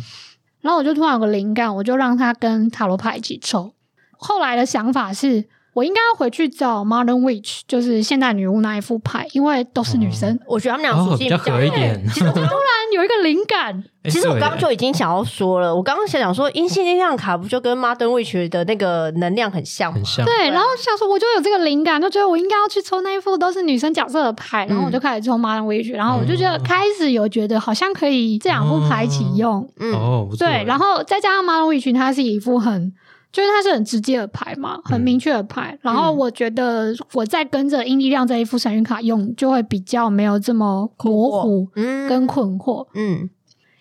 [SPEAKER 1] 然后我就突然有个灵感，我就让他跟塔罗牌一起抽。后来的想法是我应该要回去找 Modern Witch，就是现代女巫那一副牌，因为都是女生。
[SPEAKER 2] 我觉得他们俩属
[SPEAKER 3] 哦，
[SPEAKER 2] 性
[SPEAKER 3] 比较合一点。[LAUGHS]
[SPEAKER 2] 其实我
[SPEAKER 1] 突然有一个灵感，
[SPEAKER 3] 哎 [LAUGHS]
[SPEAKER 2] 其实我刚刚就已经想要说了，我刚刚想讲说，阴性力量卡不就跟 Modern Witch 的那个能量很像吗？
[SPEAKER 3] 很像，
[SPEAKER 1] 对，然后想说我就有这个灵感，就觉得我应该要去抽那一副都是女生角色的牌，然后我就开始抽 Modern Witch，然后我就觉得
[SPEAKER 3] 哦。
[SPEAKER 1] 开始有觉得好像可以这两副牌一起用，
[SPEAKER 2] 嗯，
[SPEAKER 3] 哦，
[SPEAKER 1] 对，然后再加上 Modern Witch，它是一副很，就是它是很直接的牌嘛，很
[SPEAKER 3] 嗯
[SPEAKER 1] 明确的牌。然后我觉得我在跟着阴力量这一副神谕卡用，就会比较没有这么模糊
[SPEAKER 2] 嗯
[SPEAKER 1] 跟困惑。
[SPEAKER 2] 嗯。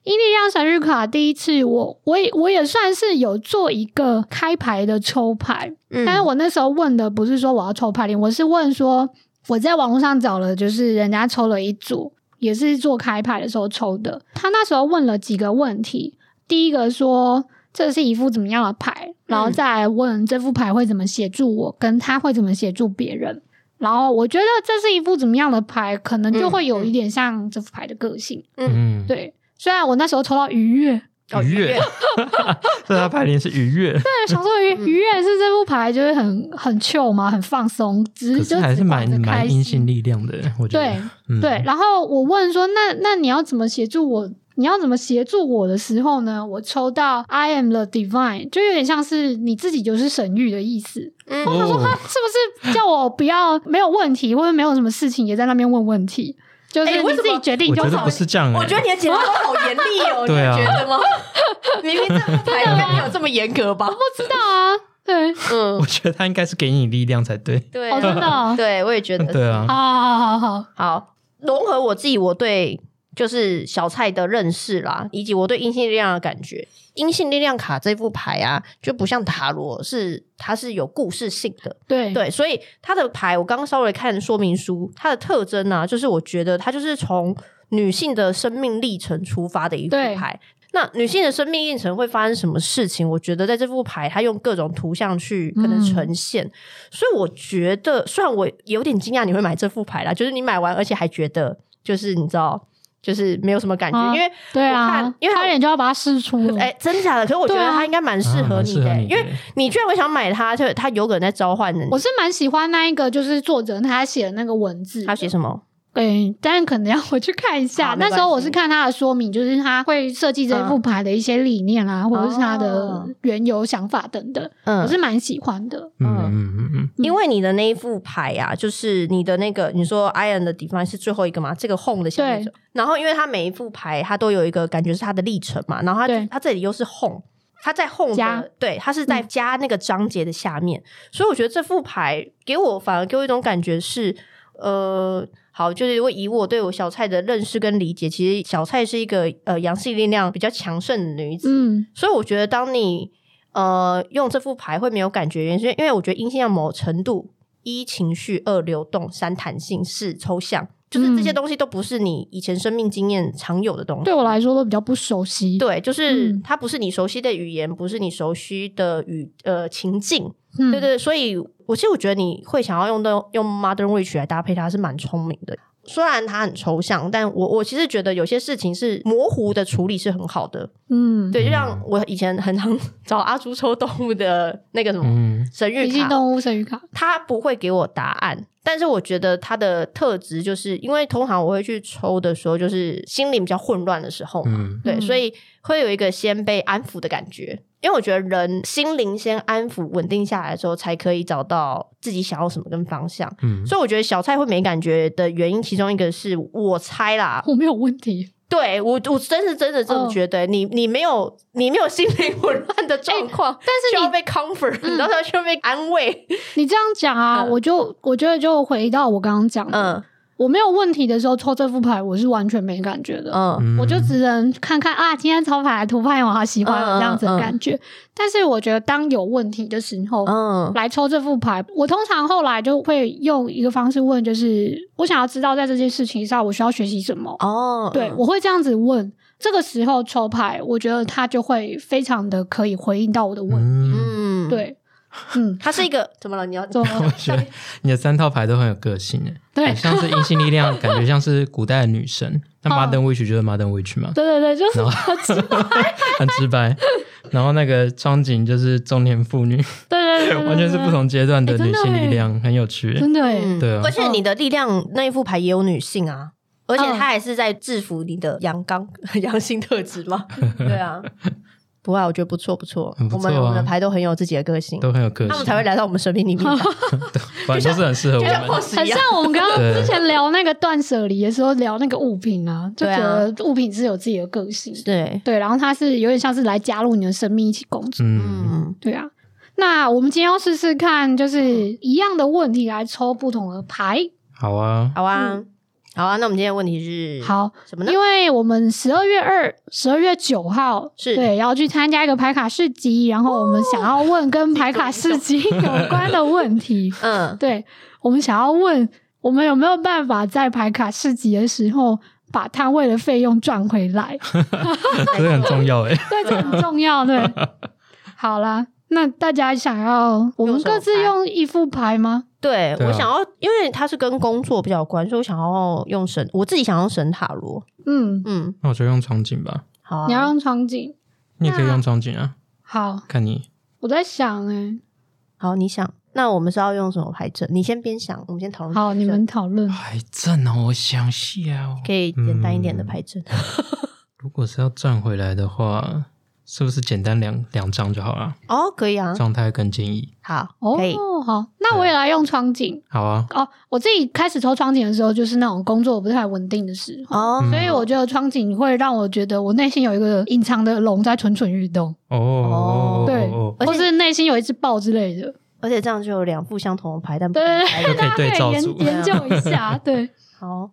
[SPEAKER 1] 阴力量神谕卡第一次我我也我也算是有做一个开牌的抽牌，
[SPEAKER 2] 嗯，
[SPEAKER 1] 但是我那时候问的不是说我要抽牌灵，我是问说我在网络上找了，就是人家抽了一组，也是做开牌的时候抽的。他那时候问了几个问题，第一个说这是一副怎么样的牌，然后再来问这副牌会怎么协助我，跟他会怎么协助别人。然后我觉得这是一副怎么样的牌，可能就会有一点像这副牌的个性。
[SPEAKER 3] 嗯，
[SPEAKER 1] 对，虽然我那时候抽到愉悦，
[SPEAKER 2] 哦
[SPEAKER 3] 愉悦，[LAUGHS] 这他排名是愉悦，[LAUGHS]
[SPEAKER 1] 对，想说愉愉悦是这副牌就是很很 chill 嘛，很放松，只是就
[SPEAKER 3] 是还是蛮蛮阴性力量的，我觉得。
[SPEAKER 1] 对
[SPEAKER 3] 嗯
[SPEAKER 1] 对，然后我问说，那那你要怎么协助我？你要怎么协助我的时候呢？我抽到 I am the divine，就有点像是你自己就是神谕的意思。
[SPEAKER 2] 嗯
[SPEAKER 1] 他说他
[SPEAKER 3] 哦，
[SPEAKER 1] 是不是叫我不要没有问题，或者没有什么事情也在那边问问题？就是你
[SPEAKER 2] 哎为什么
[SPEAKER 1] 自己决定
[SPEAKER 3] 我觉得
[SPEAKER 1] 就好。
[SPEAKER 3] 不是这样、欸，
[SPEAKER 2] 我觉得你的节目都好严厉哦，
[SPEAKER 3] 对啊
[SPEAKER 2] 你 [LAUGHS] 觉得吗？明明这副牌应该没有这么严格吧？
[SPEAKER 1] 不知道啊，对，
[SPEAKER 2] 嗯
[SPEAKER 3] 我，觉得他应该是给你力量才对。
[SPEAKER 2] 对，
[SPEAKER 1] 哦，真的哦，[LAUGHS]
[SPEAKER 2] 对，我也觉得
[SPEAKER 3] 对啊，
[SPEAKER 1] 好好好好好，
[SPEAKER 2] 好，融合我自己我对就是小菜的认识啦，以及我对阴性力量的感觉。阴性力量卡这副牌啊，就不像塔罗，是它是有故事性的。
[SPEAKER 1] 对
[SPEAKER 2] 对，所以它的牌我刚刚稍微看说明书，它的特征呢、就是我觉得它就是从女性的生命历程出发的一副牌。那女性的生命历程会发生什么事情？我觉得在这副牌，它用各种图像去可能
[SPEAKER 1] 嗯
[SPEAKER 2] 呈现，所以我觉得，虽然我有点惊讶你会买这副牌啦，就是你买完而且还觉得，就是你知道，就是没有什么感觉，
[SPEAKER 1] 啊
[SPEAKER 2] 因为
[SPEAKER 1] 对啊，
[SPEAKER 2] 因为
[SPEAKER 1] 差点就要把它试出了。
[SPEAKER 2] 哎、真假的？可是我觉得
[SPEAKER 1] 对啊
[SPEAKER 2] 它应该蛮适合你的、因为
[SPEAKER 3] 适合你的
[SPEAKER 2] 你居然会想买它，就它有可能在召唤人。
[SPEAKER 1] 我是蛮喜欢那一个，就是作者他写的那个文字的，
[SPEAKER 2] 他写什么？
[SPEAKER 1] 对，但可能要 [LAUGHS] 回去看一下。那时候我是看他的说明，就是他会设计这副牌的一些理念啊，或者是他的原有、想法等等，
[SPEAKER 2] 嗯。
[SPEAKER 1] 我是蛮喜欢的。
[SPEAKER 3] 嗯嗯。嗯嗯，
[SPEAKER 1] 嗯。
[SPEAKER 2] 因为你的那一副牌啊，就是你的那个，你说 Iron 的 Define 是最后一个嘛？这个 Home 的下面
[SPEAKER 1] 对，
[SPEAKER 2] 然后因为他每一副牌他都有一个感觉是他的历程嘛，然后它
[SPEAKER 1] 对。
[SPEAKER 2] 它这里又是 Home。他在 home
[SPEAKER 1] 加
[SPEAKER 2] 的对，它是在加那个章节的下面，所以我觉得这副牌给我反而给我一种感觉是，呃，好，就是如果以我对我小蔡的认识跟理解，其实小蔡是一个呃阳性力量比较强盛的女子，
[SPEAKER 1] 嗯，
[SPEAKER 2] 所以我觉得，当你呃用这副牌会没有感觉，原因是因为我觉得阴性量某程度一情绪，二流动，三弹性，四抽象，就是这些
[SPEAKER 1] 嗯。
[SPEAKER 2] 东西都不是你以前生命经验常有的东西。
[SPEAKER 1] 对我来说都比较不熟悉。
[SPEAKER 2] 对，就是
[SPEAKER 1] 嗯。
[SPEAKER 2] 它不是你熟悉的语言，不是你熟悉的语呃情境，
[SPEAKER 1] 嗯，
[SPEAKER 2] 对对，所以我其实我觉得你会想要用的用 Modern Witch 来搭配它是蛮聪明的。虽然它很抽象，但我我其实觉得有些事情是模糊的处理是很好的。
[SPEAKER 1] 嗯，
[SPEAKER 2] 对，就像我以前很常 [LAUGHS] 找阿朱抽动物的那个什么
[SPEAKER 3] 嗯
[SPEAKER 2] 神谕卡，
[SPEAKER 1] 动物神谕卡，
[SPEAKER 2] 他不会给我答案，但是我觉得他的特质就是因为通常我会去抽的时候，就是心灵比较混乱的时候嘛，
[SPEAKER 3] 嗯
[SPEAKER 2] 对，
[SPEAKER 1] 嗯
[SPEAKER 2] 所以会有一个先被安抚的感觉。因为我觉得人心灵先安抚、稳定下来的时候，才可以找到自己想要什么跟方向。
[SPEAKER 3] 嗯，
[SPEAKER 2] 所以我觉得小蔡会没感觉的原因，其中一个是我猜啦，[LAUGHS]
[SPEAKER 1] 我没有问题。
[SPEAKER 2] 对我我真是真的这么
[SPEAKER 1] 嗯。
[SPEAKER 2] 觉得，你你没有你没有心灵混乱的状况，
[SPEAKER 1] 但是你
[SPEAKER 2] 需要被 comfort，、你知道需要被安慰，
[SPEAKER 1] 你这样讲啊，
[SPEAKER 2] 嗯。
[SPEAKER 1] 我就我觉得就回到我刚刚讲的，
[SPEAKER 2] 嗯
[SPEAKER 1] 我没有问题的时候抽这副牌，我是完全没感觉的。我就只能看看啊，今天抽牌的图片我好喜欢
[SPEAKER 2] 嗯嗯
[SPEAKER 1] 这样子的感觉。但是我觉得当有问题的时候，
[SPEAKER 2] 嗯
[SPEAKER 1] 来抽这副牌，我通常后来就会用一个方式问，就是我想要知道在这件事情上我需要学习什么。
[SPEAKER 2] 哦，
[SPEAKER 1] 对，我会这样子问。这个时候抽牌，我觉得他就会非常的可以回应到我的问题。对，嗯，[LAUGHS]
[SPEAKER 2] 它是一个怎么了？你要
[SPEAKER 1] 怎么 [LAUGHS]
[SPEAKER 3] 我觉得你的三套牌都很有个性诶，
[SPEAKER 1] 对。
[SPEAKER 3] 像是阴性力量，感觉像是古代的女神。[LAUGHS] 那
[SPEAKER 1] 哦
[SPEAKER 3] Modern Witch 就是 Modern Witch 嘛，
[SPEAKER 1] 对对对，就是
[SPEAKER 3] 很直白。很直白。然后那个窗景就是中年妇女，
[SPEAKER 1] 对对对对，
[SPEAKER 3] 完全是不同阶段的女性力
[SPEAKER 1] 哎
[SPEAKER 3] 量，很有趣。
[SPEAKER 1] 真的
[SPEAKER 3] 对啊。
[SPEAKER 2] 而且你的力量那一副牌也有女性啊，而且
[SPEAKER 1] 嗯
[SPEAKER 2] 它还是在制服你的阳刚阳性特质嘛。对啊，不会啊，我觉得不错不错。
[SPEAKER 3] 很不错啊。
[SPEAKER 2] 我们我们的牌都很有自己的个性，
[SPEAKER 3] 都很有个性，
[SPEAKER 2] 他们才会来到我们生命里面。[LAUGHS] [LAUGHS]
[SPEAKER 3] 反正都是很适合我
[SPEAKER 2] 就像
[SPEAKER 3] 们。
[SPEAKER 2] boss
[SPEAKER 1] 很
[SPEAKER 2] 一样。
[SPEAKER 1] 像我们刚刚
[SPEAKER 3] 对。
[SPEAKER 1] 之前聊那个断舍离的时候聊那个物品啊，就
[SPEAKER 2] 对啊。
[SPEAKER 1] 觉得物品是有自己的个性，
[SPEAKER 2] 对，
[SPEAKER 1] 对，然后它是有点像是来加入你的生命一起工作，
[SPEAKER 3] 嗯，
[SPEAKER 2] 嗯，
[SPEAKER 1] 对啊。那我们今天要试试看，就是一样的问题来抽不同的牌。
[SPEAKER 3] 好啊，
[SPEAKER 2] 好啊，好啊。那我们今天的问题是
[SPEAKER 1] 好，
[SPEAKER 2] 什么呢？
[SPEAKER 1] 因为我们十二月二、十二月九号
[SPEAKER 2] 是
[SPEAKER 1] 对要去参加一个牌卡市集，然后我们想要问跟牌卡市集 [LAUGHS] 有关的问题。[LAUGHS]
[SPEAKER 2] 嗯，
[SPEAKER 1] 对我们想要问，我们有没有办法在牌卡市集的时候把摊位的费用赚回来？[LAUGHS]
[SPEAKER 3] 这很重要诶。
[SPEAKER 1] 对，这很重要。对，好啦，那大家想要我们各自用一副牌吗？
[SPEAKER 2] 对我想要，因为它是跟工作比较有关，所以我想要用神，我自己想要用神塔罗。
[SPEAKER 1] 嗯，
[SPEAKER 2] 嗯，
[SPEAKER 3] 那我就用场景吧。
[SPEAKER 2] 好啊，
[SPEAKER 1] 你要用场景。
[SPEAKER 3] 你也可以用场景啊，
[SPEAKER 1] 好，
[SPEAKER 3] 看你。
[SPEAKER 1] 我在想哎、
[SPEAKER 2] 好，你想，那我们是要用什么牌阵？你先边想，我们先讨论。
[SPEAKER 1] 好，你们讨论。
[SPEAKER 3] 牌阵哦，我想一下哦。
[SPEAKER 2] 可以简单一点的
[SPEAKER 3] 嗯
[SPEAKER 2] 牌阵。[LAUGHS]
[SPEAKER 3] 如果是要赚回来的话，是不是简单两两张就好了？
[SPEAKER 2] 哦，可以啊，
[SPEAKER 3] 状态更建议。
[SPEAKER 2] 好，
[SPEAKER 1] 哦
[SPEAKER 2] 可以。，
[SPEAKER 1] 好，那我也来用窗景。
[SPEAKER 3] 好啊，
[SPEAKER 1] 哦，我自己开始抽窗景的时候，就是那种工作不太稳定的时候，所以我觉得窗景会让我觉得我内心有一个隐藏的龙在蠢蠢欲动，
[SPEAKER 3] 哦，
[SPEAKER 1] 对或是内心有一只豹之类的。
[SPEAKER 2] 而且这样就有两副相同的牌，但
[SPEAKER 1] 大家可以研研究一下。对，[LAUGHS]
[SPEAKER 2] 好，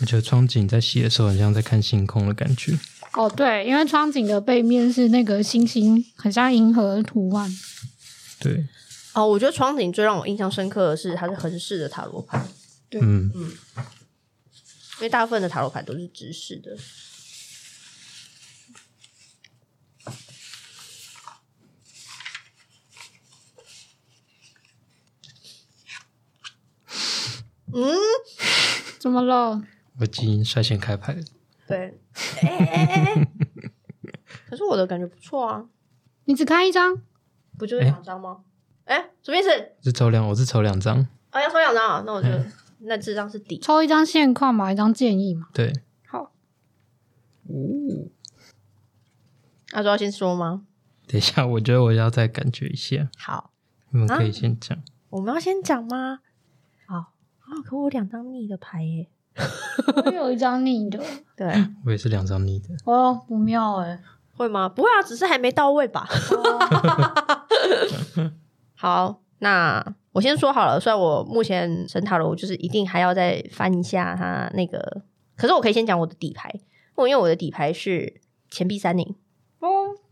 [SPEAKER 3] 我觉得窗景在洗的时候，很像在看星空的感觉。
[SPEAKER 1] 哦对，因为窗景的背面是那个星星，很像银河的图案。
[SPEAKER 3] 对，
[SPEAKER 2] 哦，我觉得窗景最让我印象深刻的是它是横式的塔罗牌，对
[SPEAKER 3] 嗯，
[SPEAKER 2] 因为大部分的塔罗牌都是直式的。嗯，
[SPEAKER 1] 怎么了？
[SPEAKER 3] 我基因率先开牌了。
[SPEAKER 2] 对，哎哎哎哎，[LAUGHS] 可是我的感觉不错啊，
[SPEAKER 1] 你只开一张？
[SPEAKER 2] 不就是两张吗？哎、什么意思？
[SPEAKER 3] 我是抽两，我是抽两张。
[SPEAKER 2] 啊，要抽两张啊？那我就、那这张是底。
[SPEAKER 1] 抽一张现况嘛，一张建议嘛。
[SPEAKER 3] 对，
[SPEAKER 1] 好，
[SPEAKER 2] 阿周要先说吗？
[SPEAKER 3] 等一下，我觉得我要再感觉一下。
[SPEAKER 2] 好，
[SPEAKER 3] 你们可以先讲。
[SPEAKER 2] 我们要先讲吗？好啊，可我有两张逆的牌耶。
[SPEAKER 1] 我有一张逆的，
[SPEAKER 2] 对，[LAUGHS]
[SPEAKER 3] 我也是两张逆的。
[SPEAKER 1] 哦，不妙哎、
[SPEAKER 2] 会吗？不会啊，只是还没到位吧。[LAUGHS] 好，那我先说好了，虽然我目前神塔罗就是一定还要再翻一下它那个，可是我可以先讲我的底牌，我因为我的底牌是钱币三零，
[SPEAKER 1] 哦，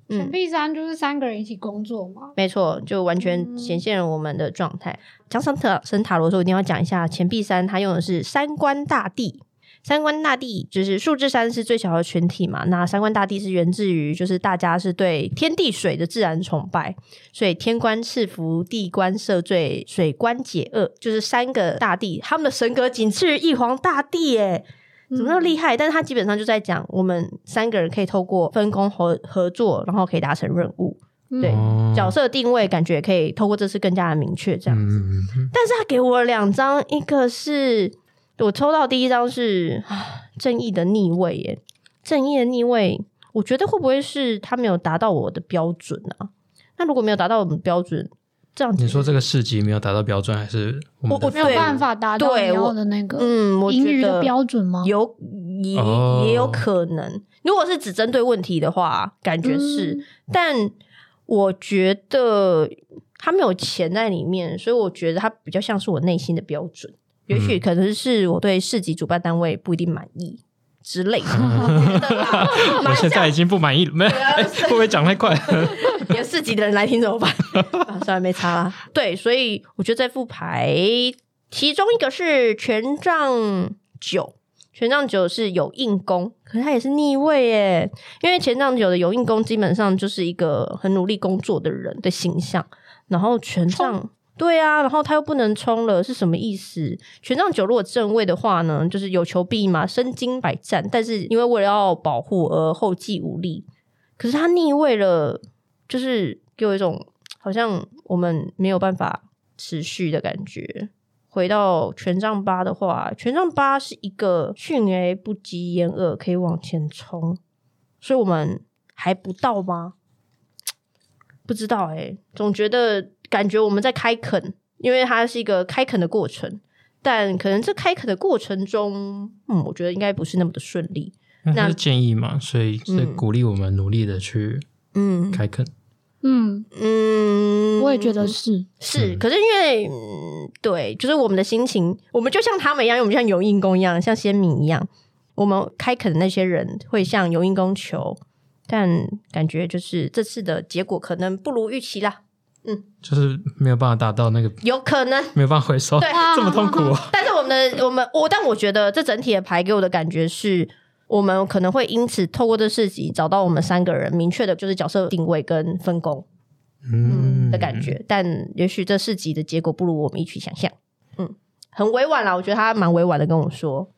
[SPEAKER 2] 嗯
[SPEAKER 1] 钱币三就是三个人一起工作嘛。
[SPEAKER 2] 没错，就完全
[SPEAKER 1] 嗯
[SPEAKER 2] 显现了我们的状态。讲上塔神塔罗的时候，一定要讲一下钱币三，它用的是三观大帝。三观大帝就是数字三是最小的群体嘛，那三观大帝是源自于就是大家是对天地水的自然崇拜，所以天官赐福，地官赦罪，水官解厄，就是三个大帝，他们的神格仅次于玉皇大帝耶。怎么那么厉害？但是他基本上就在讲，我们三个人可以透过分工合合作，然后可以达成任务。
[SPEAKER 1] 嗯
[SPEAKER 2] 对
[SPEAKER 3] 哦
[SPEAKER 2] 角色定位感觉也可以透过这次更加的明确，这样子。但是他给我两张，一个是我抽到第一张是啊正义的逆位耶，正义的逆位，我觉得会不会是他没有达到我的标准啊？那如果没有达到我们标准，这样子
[SPEAKER 3] 你说这个市级没有达到标准，还是我
[SPEAKER 2] 我我
[SPEAKER 1] 没有办法达到你
[SPEAKER 2] 我
[SPEAKER 1] 的那个
[SPEAKER 2] 嗯，我觉
[SPEAKER 1] 盈余的
[SPEAKER 2] 得
[SPEAKER 1] 标准吗？
[SPEAKER 2] 有也、
[SPEAKER 3] 哦
[SPEAKER 2] 也有可能。如果是只针对问题的话，感觉是，
[SPEAKER 1] 嗯
[SPEAKER 2] 但我觉得他没有钱在里面，所以我觉得他比较像是我内心的标准。也许
[SPEAKER 3] 嗯
[SPEAKER 2] 可能是我对市级主办单位不一定满意之类的，[LAUGHS] 我
[SPEAKER 3] 现在已经不满意了，没会不会讲太快？[LAUGHS]
[SPEAKER 2] 有四级的人来听怎么办？[LAUGHS] 啊，算了，没差啦。对，所以我觉得这副牌，其中一个是权杖九，权杖九是有硬功，可是它也是逆位耶。因为权杖九的有硬功基本上就是一个很努力工作的人的形象，然后权杖。对啊，然后他又不能冲了，是什么意思？权杖九如果正位的话呢，就是有求必应嘛，身经百战，但是因为为了要保护而后继无力。可是他逆位了，就是给我一种好像我们没有办法持续的感觉。回到权杖八的话，权杖八是一个迅雷不及掩耳，可以往前冲，所以我们还不到吗？不知道哎、总觉得感觉我们在开垦，因为它是一个开垦的过程，但可能这开垦的过程中，嗯，我觉得应该不是那么的顺利。
[SPEAKER 3] 那是建议嘛，所以是
[SPEAKER 2] 嗯
[SPEAKER 3] 鼓励我们努力的去
[SPEAKER 2] 嗯
[SPEAKER 3] 开垦。
[SPEAKER 1] 嗯，
[SPEAKER 2] 嗯，
[SPEAKER 1] 我也觉得是。
[SPEAKER 2] 是，
[SPEAKER 3] 嗯
[SPEAKER 2] 可是因为、嗯、对，就是我们的心情，我们就像他们一样，因为我们像有印工一样，像先民一样，我们开垦的那些人会向有印工求，但感觉就是这次的结果可能不如预期啦，
[SPEAKER 3] 就是没有办法达到那个，
[SPEAKER 2] 有可能。
[SPEAKER 3] 没有办法回收，
[SPEAKER 2] 对
[SPEAKER 3] 这么痛苦哦。
[SPEAKER 2] 但是我们的我们我，但我觉得这整体的牌给我的感觉是，我们可能会因此透过这四集找到我们三个人明确的就是角色定位跟分工。
[SPEAKER 3] 嗯
[SPEAKER 2] 的感。觉，但也许这四集的结果不如我们一起想象。嗯，很委婉啦，我觉得他蛮委婉的跟我说。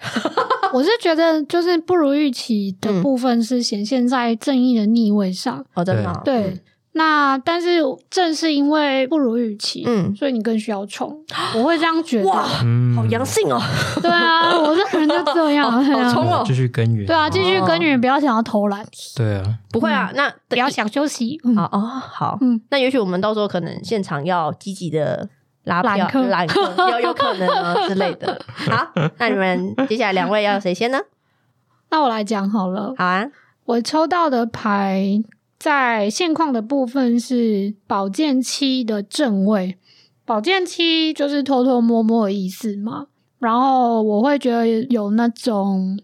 [SPEAKER 2] [LAUGHS]
[SPEAKER 1] 我是觉得就是不如预期的部分是显现在正义的逆位上，
[SPEAKER 2] 哦，真的哦，
[SPEAKER 1] 对。那但是正是因为不如预期，
[SPEAKER 2] 嗯
[SPEAKER 1] 所以你更需要冲，我会这样觉得。
[SPEAKER 3] 哇
[SPEAKER 2] 好阳性哦，
[SPEAKER 1] 对啊，我这个人就这样，
[SPEAKER 2] 好冲哦
[SPEAKER 3] 继续耕耘。
[SPEAKER 1] 对啊，继续耕耘，不要想要偷懒，
[SPEAKER 3] 对啊，
[SPEAKER 2] 不会啊，那
[SPEAKER 1] 不要想休息。嗯
[SPEAKER 2] 好哦，好，
[SPEAKER 1] 嗯
[SPEAKER 2] 那也许我们到时候可能现场要积极的拉票
[SPEAKER 1] 揽客
[SPEAKER 2] 揽客，有有可能啊 [LAUGHS] 之类的。好，那你们接下来两位要谁先呢？[LAUGHS]
[SPEAKER 1] 那我来讲好了，
[SPEAKER 2] 好啊，
[SPEAKER 1] 我抽到的牌在现况的部分是宝剑七的正位，宝剑七就是偷偷摸摸的意思嘛。然后我会觉得有那种，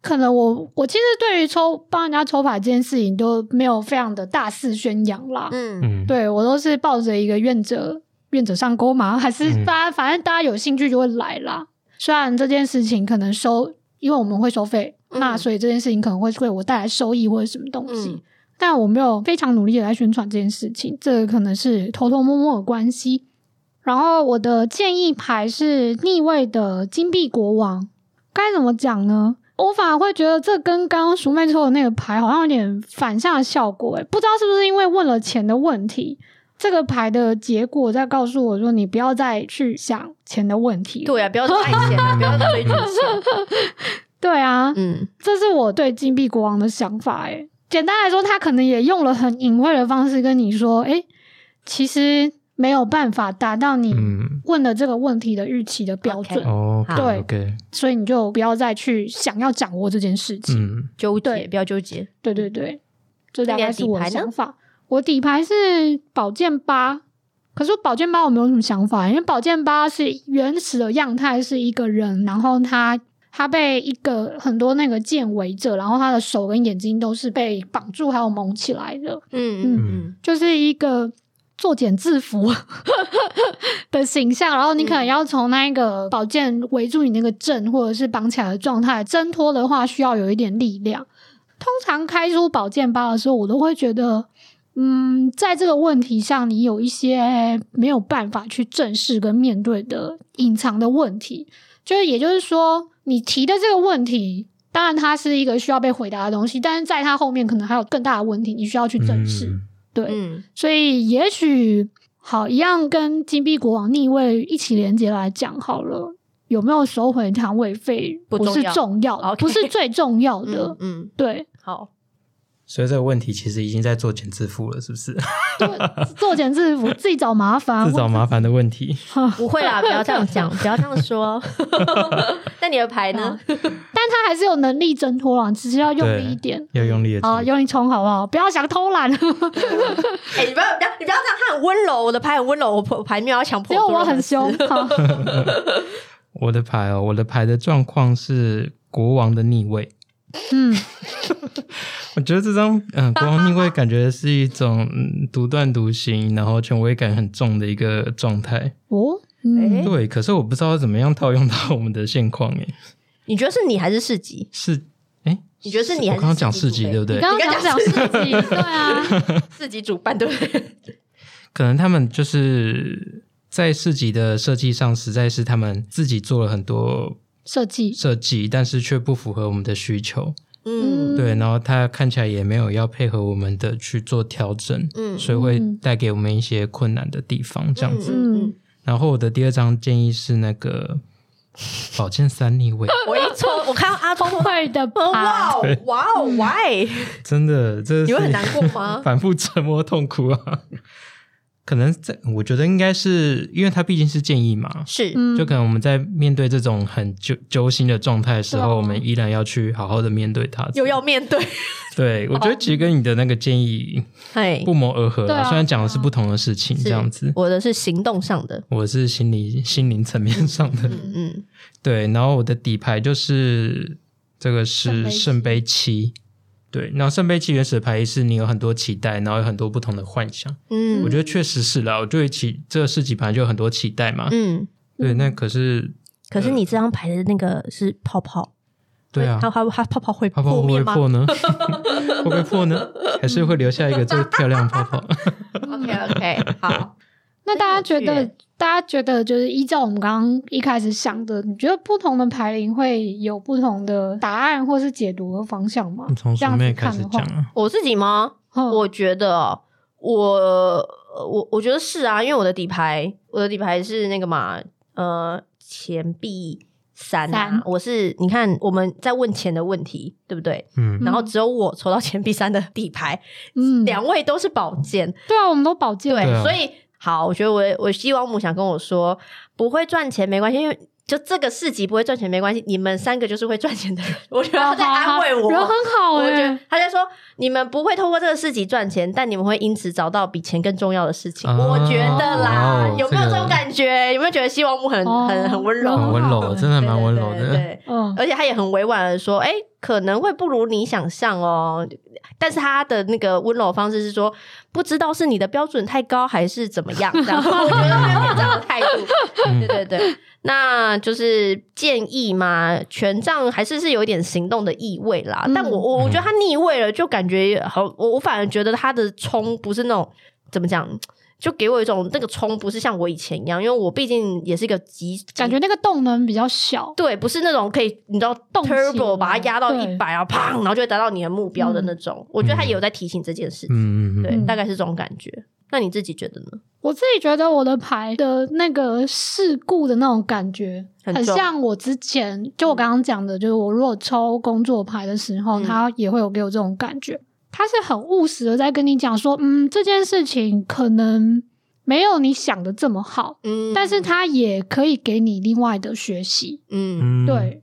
[SPEAKER 1] 可能我我其实对于抽帮人家抽牌这件事情都没有非常的大肆宣扬啦。
[SPEAKER 2] 嗯
[SPEAKER 3] 嗯，
[SPEAKER 1] 对我都是抱着一个愿者愿者上钩嘛，还是
[SPEAKER 3] 嗯
[SPEAKER 1] 大家、反正大家有兴趣就会来啦。虽然这件事情可能收，因为我们会收费，
[SPEAKER 2] 嗯
[SPEAKER 1] 那所以这件事情可能会为我带来收益或者什么东西。
[SPEAKER 2] 嗯
[SPEAKER 1] 但我没有非常努力的来宣传这件事情，这可能是偷偷摸摸的关系。然后我的建议牌是逆位的金币国王，该怎么讲呢？我反而会觉得这跟刚刚熟妹抽的那个牌好像有点反向的效果，诶，不知道是不是因为问了钱的问题，这个牌的结果在告诉我说，你不要再去想钱的问题。
[SPEAKER 2] 对啊，不要再爱钱了，不要再追逐钱。[LAUGHS]
[SPEAKER 1] 对啊，
[SPEAKER 2] 嗯
[SPEAKER 1] 这是我对金币国王的想法。诶，简单来说，他可能也用了很隐晦的方式跟你说，诶，其实没有办法达到你
[SPEAKER 3] 嗯，
[SPEAKER 1] 问的这个问题的预期的标准，
[SPEAKER 3] 哦，
[SPEAKER 2] 好。
[SPEAKER 1] 对所以你就不要再去想要掌握这件事情。
[SPEAKER 3] 嗯，
[SPEAKER 2] 纠结，不要纠结。
[SPEAKER 1] 对对对，这大概是我的想法。我底牌是宝剑八，可是宝剑八我没有什么想法，因为宝剑八是原始的样态是一个人，然后他他被一个很多那个剑围着，然后他的手跟眼睛都是被绑住还有蒙起来的，
[SPEAKER 2] 嗯嗯嗯
[SPEAKER 1] 就是一个作茧自缚 [LAUGHS] 的形象。然后你可能要从那个宝剑围住你那个阵，或者是绑起来的状态挣脱的话，需要有一点力量。通常开出宝剑八的时候，我都会觉得，嗯，在这个问题上，你有一些没有办法去正视跟面对的隐藏的问题。就是也就是说，你提的这个问题，当然它是一个需要被回答的东西，但是在它后面可能还有更大的问题，你需要去正视。
[SPEAKER 3] 嗯
[SPEAKER 1] 对，
[SPEAKER 2] 嗯
[SPEAKER 1] 所以也许好一样跟金币国王逆位一起连接来讲好了。有没有收回摊位费是
[SPEAKER 2] 不重要
[SPEAKER 1] 重要的，不是最重要的。
[SPEAKER 2] 嗯嗯，
[SPEAKER 1] 对，
[SPEAKER 2] 好，
[SPEAKER 3] 所以这个问题其实已经在做茧自缚了，是不是？[LAUGHS]
[SPEAKER 1] 作茧自缚，自己找麻烦，
[SPEAKER 3] 自找麻烦的问题。
[SPEAKER 2] 不会啦，不要这样讲，不要这样说。[LAUGHS] 那你的牌呢？[LAUGHS]
[SPEAKER 1] 但他还是有能力挣脱了，只是要用力一点。
[SPEAKER 3] 要用力的
[SPEAKER 1] 好，用力冲好不好？不要想偷懒，[LAUGHS]
[SPEAKER 2] 哎，你不要不要你不要这样，他很温柔，我的牌很温柔，我牌没有要强迫。
[SPEAKER 1] 只有我很凶。好，[LAUGHS]
[SPEAKER 3] 我的牌哦，我的牌的状况是国王的逆位。
[SPEAKER 1] 嗯，
[SPEAKER 3] 我觉得这张嗯、国王逆位感觉是一种嗯独断独行，然后权威感很重的一个状态。
[SPEAKER 1] 哦，嗯，
[SPEAKER 2] 哎
[SPEAKER 3] 对，可是我不知道怎么样套用到我们的现况诶。
[SPEAKER 2] 你觉得是你还是市集？
[SPEAKER 3] 是哎，
[SPEAKER 2] 你觉得是你还是
[SPEAKER 3] 我刚刚讲
[SPEAKER 2] 四级
[SPEAKER 3] 对不对
[SPEAKER 1] 你？刚刚讲市级，[LAUGHS] 对啊，[LAUGHS]
[SPEAKER 2] 市集主办对不对？[LAUGHS]
[SPEAKER 3] 可能他们就是在市集的设计上，实在是他们自己做了很多
[SPEAKER 1] 设计，
[SPEAKER 3] 设计，但是却不符合我们的需求。
[SPEAKER 2] 嗯
[SPEAKER 3] 对，然后他看起来也没有要配合我们的去做调整，
[SPEAKER 2] 嗯
[SPEAKER 3] 所以会
[SPEAKER 1] 嗯
[SPEAKER 3] 带给我们一些困难的地方，这样子。
[SPEAKER 2] 嗯嗯，
[SPEAKER 3] 然后我的第二张建议是那个 [LAUGHS] 宝剑三逆位，
[SPEAKER 2] 我一抽，我看到阿峰，
[SPEAKER 1] 会的 [LAUGHS]
[SPEAKER 2] 哇，哦哇哦，why？
[SPEAKER 3] 真的，这是
[SPEAKER 2] 你会很难过吗？[LAUGHS]
[SPEAKER 3] 反复折磨痛苦啊。可能在，我觉得应该是因为它毕竟是建议嘛，
[SPEAKER 2] 是，
[SPEAKER 1] 嗯，
[SPEAKER 3] 就可能我们在面对这种很揪揪心的状态的时候，我们依然要去好好的面对它。
[SPEAKER 2] 又要面对，
[SPEAKER 3] 对，我觉得其实跟你的那个建议
[SPEAKER 2] 哎，
[SPEAKER 3] 不谋而合虽然讲的是不同的事情，这样子，
[SPEAKER 2] 我的是行动上的，
[SPEAKER 3] 我是心理心灵层面上的。
[SPEAKER 2] 嗯嗯，
[SPEAKER 3] 对，然后我的底牌就是这个是圣
[SPEAKER 1] 圣
[SPEAKER 3] 杯七。对，然后圣杯七原始的牌意是你有很多期待，然后有很多不同的幻想。
[SPEAKER 2] 嗯
[SPEAKER 3] 我觉得确实是啦，我对期这个四级牌就有很多期待嘛。
[SPEAKER 2] 嗯，
[SPEAKER 3] 对，那可是
[SPEAKER 2] 可是你这张牌的那个是泡泡，
[SPEAKER 3] 对啊，
[SPEAKER 2] 它它它泡泡会
[SPEAKER 3] 泡泡会不会
[SPEAKER 2] 破灭吗
[SPEAKER 3] 破呢？[LAUGHS] 会不会破呢？还是会留下一个最漂亮的泡泡？？[LAUGHS] [LAUGHS]
[SPEAKER 2] OK OK，好，
[SPEAKER 1] 那大家觉得大家觉得就是依照我们刚刚一开始想的，你觉得不同的牌龄会有不同的答案或是解读的方向吗？
[SPEAKER 3] 从
[SPEAKER 1] 这样子
[SPEAKER 3] 书妹开
[SPEAKER 1] 看的话。
[SPEAKER 3] 始讲，啊，
[SPEAKER 2] 我自己吗？
[SPEAKER 1] 嗯。
[SPEAKER 2] 我觉得哦我我我觉得是啊，因为我的底牌，我的底牌是那个嘛，呃，钱币三啊。
[SPEAKER 1] 三，
[SPEAKER 2] 我是你看我们在问钱的问题，对不对？
[SPEAKER 3] 嗯。
[SPEAKER 2] 然后只有我抽到钱币三的底牌，
[SPEAKER 1] 嗯，
[SPEAKER 2] 两位都是宝剑，
[SPEAKER 1] 对啊，我们都宝剑。
[SPEAKER 2] 对，
[SPEAKER 3] 对啊。
[SPEAKER 2] 所以好，我觉得我我希望母想跟我说，不会赚钱没关系，因为。就这个市集不会赚钱没关系，你们三个就是会赚钱的人。我觉得他在安慰我，
[SPEAKER 1] 人很好哎、
[SPEAKER 2] 我觉得他在说你们不会透过这个市集赚钱，但你们会因此找到比钱更重要的事情。
[SPEAKER 3] 啊
[SPEAKER 2] 我觉得啦，
[SPEAKER 3] 哦
[SPEAKER 2] 有没有这种感觉？有没有觉得希望木很、
[SPEAKER 1] 哦
[SPEAKER 2] 很很温柔？
[SPEAKER 3] 很温柔，真的蛮温柔的。
[SPEAKER 2] 对而且他也很委婉的说，哎、可能会不如你想象哦。但是他的那个温柔方式是说，不知道是你的标准太高还是怎么样，这样我觉得他有点这样的态度。对对对，那就是建议嘛，权杖还是是有一点行动的意味啦。
[SPEAKER 1] 嗯
[SPEAKER 2] 但我我我觉得他逆位了，就感觉好，我我反而觉得他的冲不是那种怎么讲。就给我一种那个冲不是像我以前一样，因为我毕竟也是一个极
[SPEAKER 1] 感觉那个动能比较小。
[SPEAKER 2] 对，不是那种可以你知道
[SPEAKER 1] 动起
[SPEAKER 2] turbo 把它压到
[SPEAKER 1] 对
[SPEAKER 2] 一百啊，砰，然后就会达到你的目标的那种。我觉得他也有在提醒这件事情，
[SPEAKER 3] 嗯，
[SPEAKER 2] 对，
[SPEAKER 1] 嗯
[SPEAKER 2] 大概是这种感觉。那你自己觉得呢？
[SPEAKER 1] 我自己觉得我的牌的那个事故的那种感觉，很
[SPEAKER 2] 很
[SPEAKER 1] 像我之前就我刚刚讲的，就是我如果抽工作牌的时候，
[SPEAKER 2] 嗯
[SPEAKER 1] 他也会有给我这种感觉。他是很务实的在跟你讲说，嗯，这件事情可能没有你想的这么好，
[SPEAKER 2] 嗯
[SPEAKER 1] 但是他也可以给你另外的学习。
[SPEAKER 2] 嗯，
[SPEAKER 3] 嗯，
[SPEAKER 1] 对，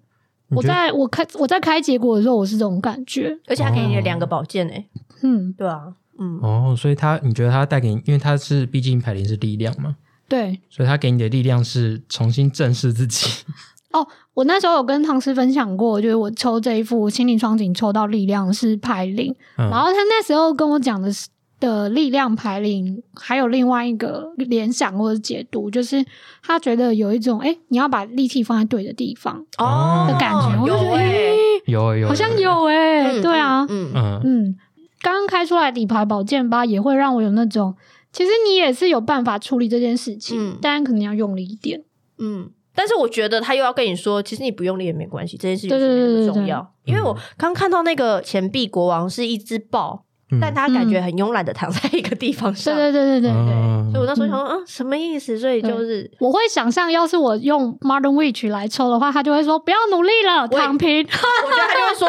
[SPEAKER 1] 我在我开我在开结果的时候，我是这种感觉。
[SPEAKER 2] 而且他给你了两个宝剑诶，
[SPEAKER 1] 嗯，
[SPEAKER 2] 对啊，嗯，
[SPEAKER 3] 哦，所以他你觉得他带给你，因为他是毕竟牌灵是力量嘛，
[SPEAKER 1] 对。
[SPEAKER 3] 所以他给你的力量是重新正视自己。[LAUGHS]
[SPEAKER 1] 哦，我那时候有跟唐诗分享过，就是我抽这一副心灵双井抽到力量是牌灵，
[SPEAKER 3] 嗯。
[SPEAKER 1] 然后他那时候跟我讲的是的力量牌灵，还有另外一个联想或者解读，就是他觉得有一种哎、诶你要把力气放在对的地方
[SPEAKER 3] 哦。
[SPEAKER 1] 的感觉，我就觉得
[SPEAKER 2] 有诶，
[SPEAKER 1] 诶
[SPEAKER 3] 有有，
[SPEAKER 1] 好像有哎、
[SPEAKER 2] 嗯
[SPEAKER 1] 对啊，
[SPEAKER 2] 嗯，
[SPEAKER 3] 嗯。
[SPEAKER 1] 嗯，刚刚开出来底牌宝剑八也会让我有那种，其实你也是有办法处理这件事情，
[SPEAKER 2] 嗯
[SPEAKER 1] 但可能要用力一点。
[SPEAKER 2] 嗯，但是我觉得他又要跟你说，其实你不用力也没关系，这件事情
[SPEAKER 1] 对对
[SPEAKER 2] 是
[SPEAKER 1] 对对对
[SPEAKER 2] 很重要。因为我刚看到那个钱币国王是一只豹，
[SPEAKER 3] 嗯
[SPEAKER 2] 但他感觉很慵懒的躺在一个地方上，
[SPEAKER 1] 对对对对对对。
[SPEAKER 3] 嗯
[SPEAKER 2] 所以我那时候想说，嗯，什么意思？所以就是
[SPEAKER 1] 我会想象，要是我用 Modern Witch 来抽的话，他就会说不要努力了，躺平，[LAUGHS]
[SPEAKER 2] 我觉得他就会说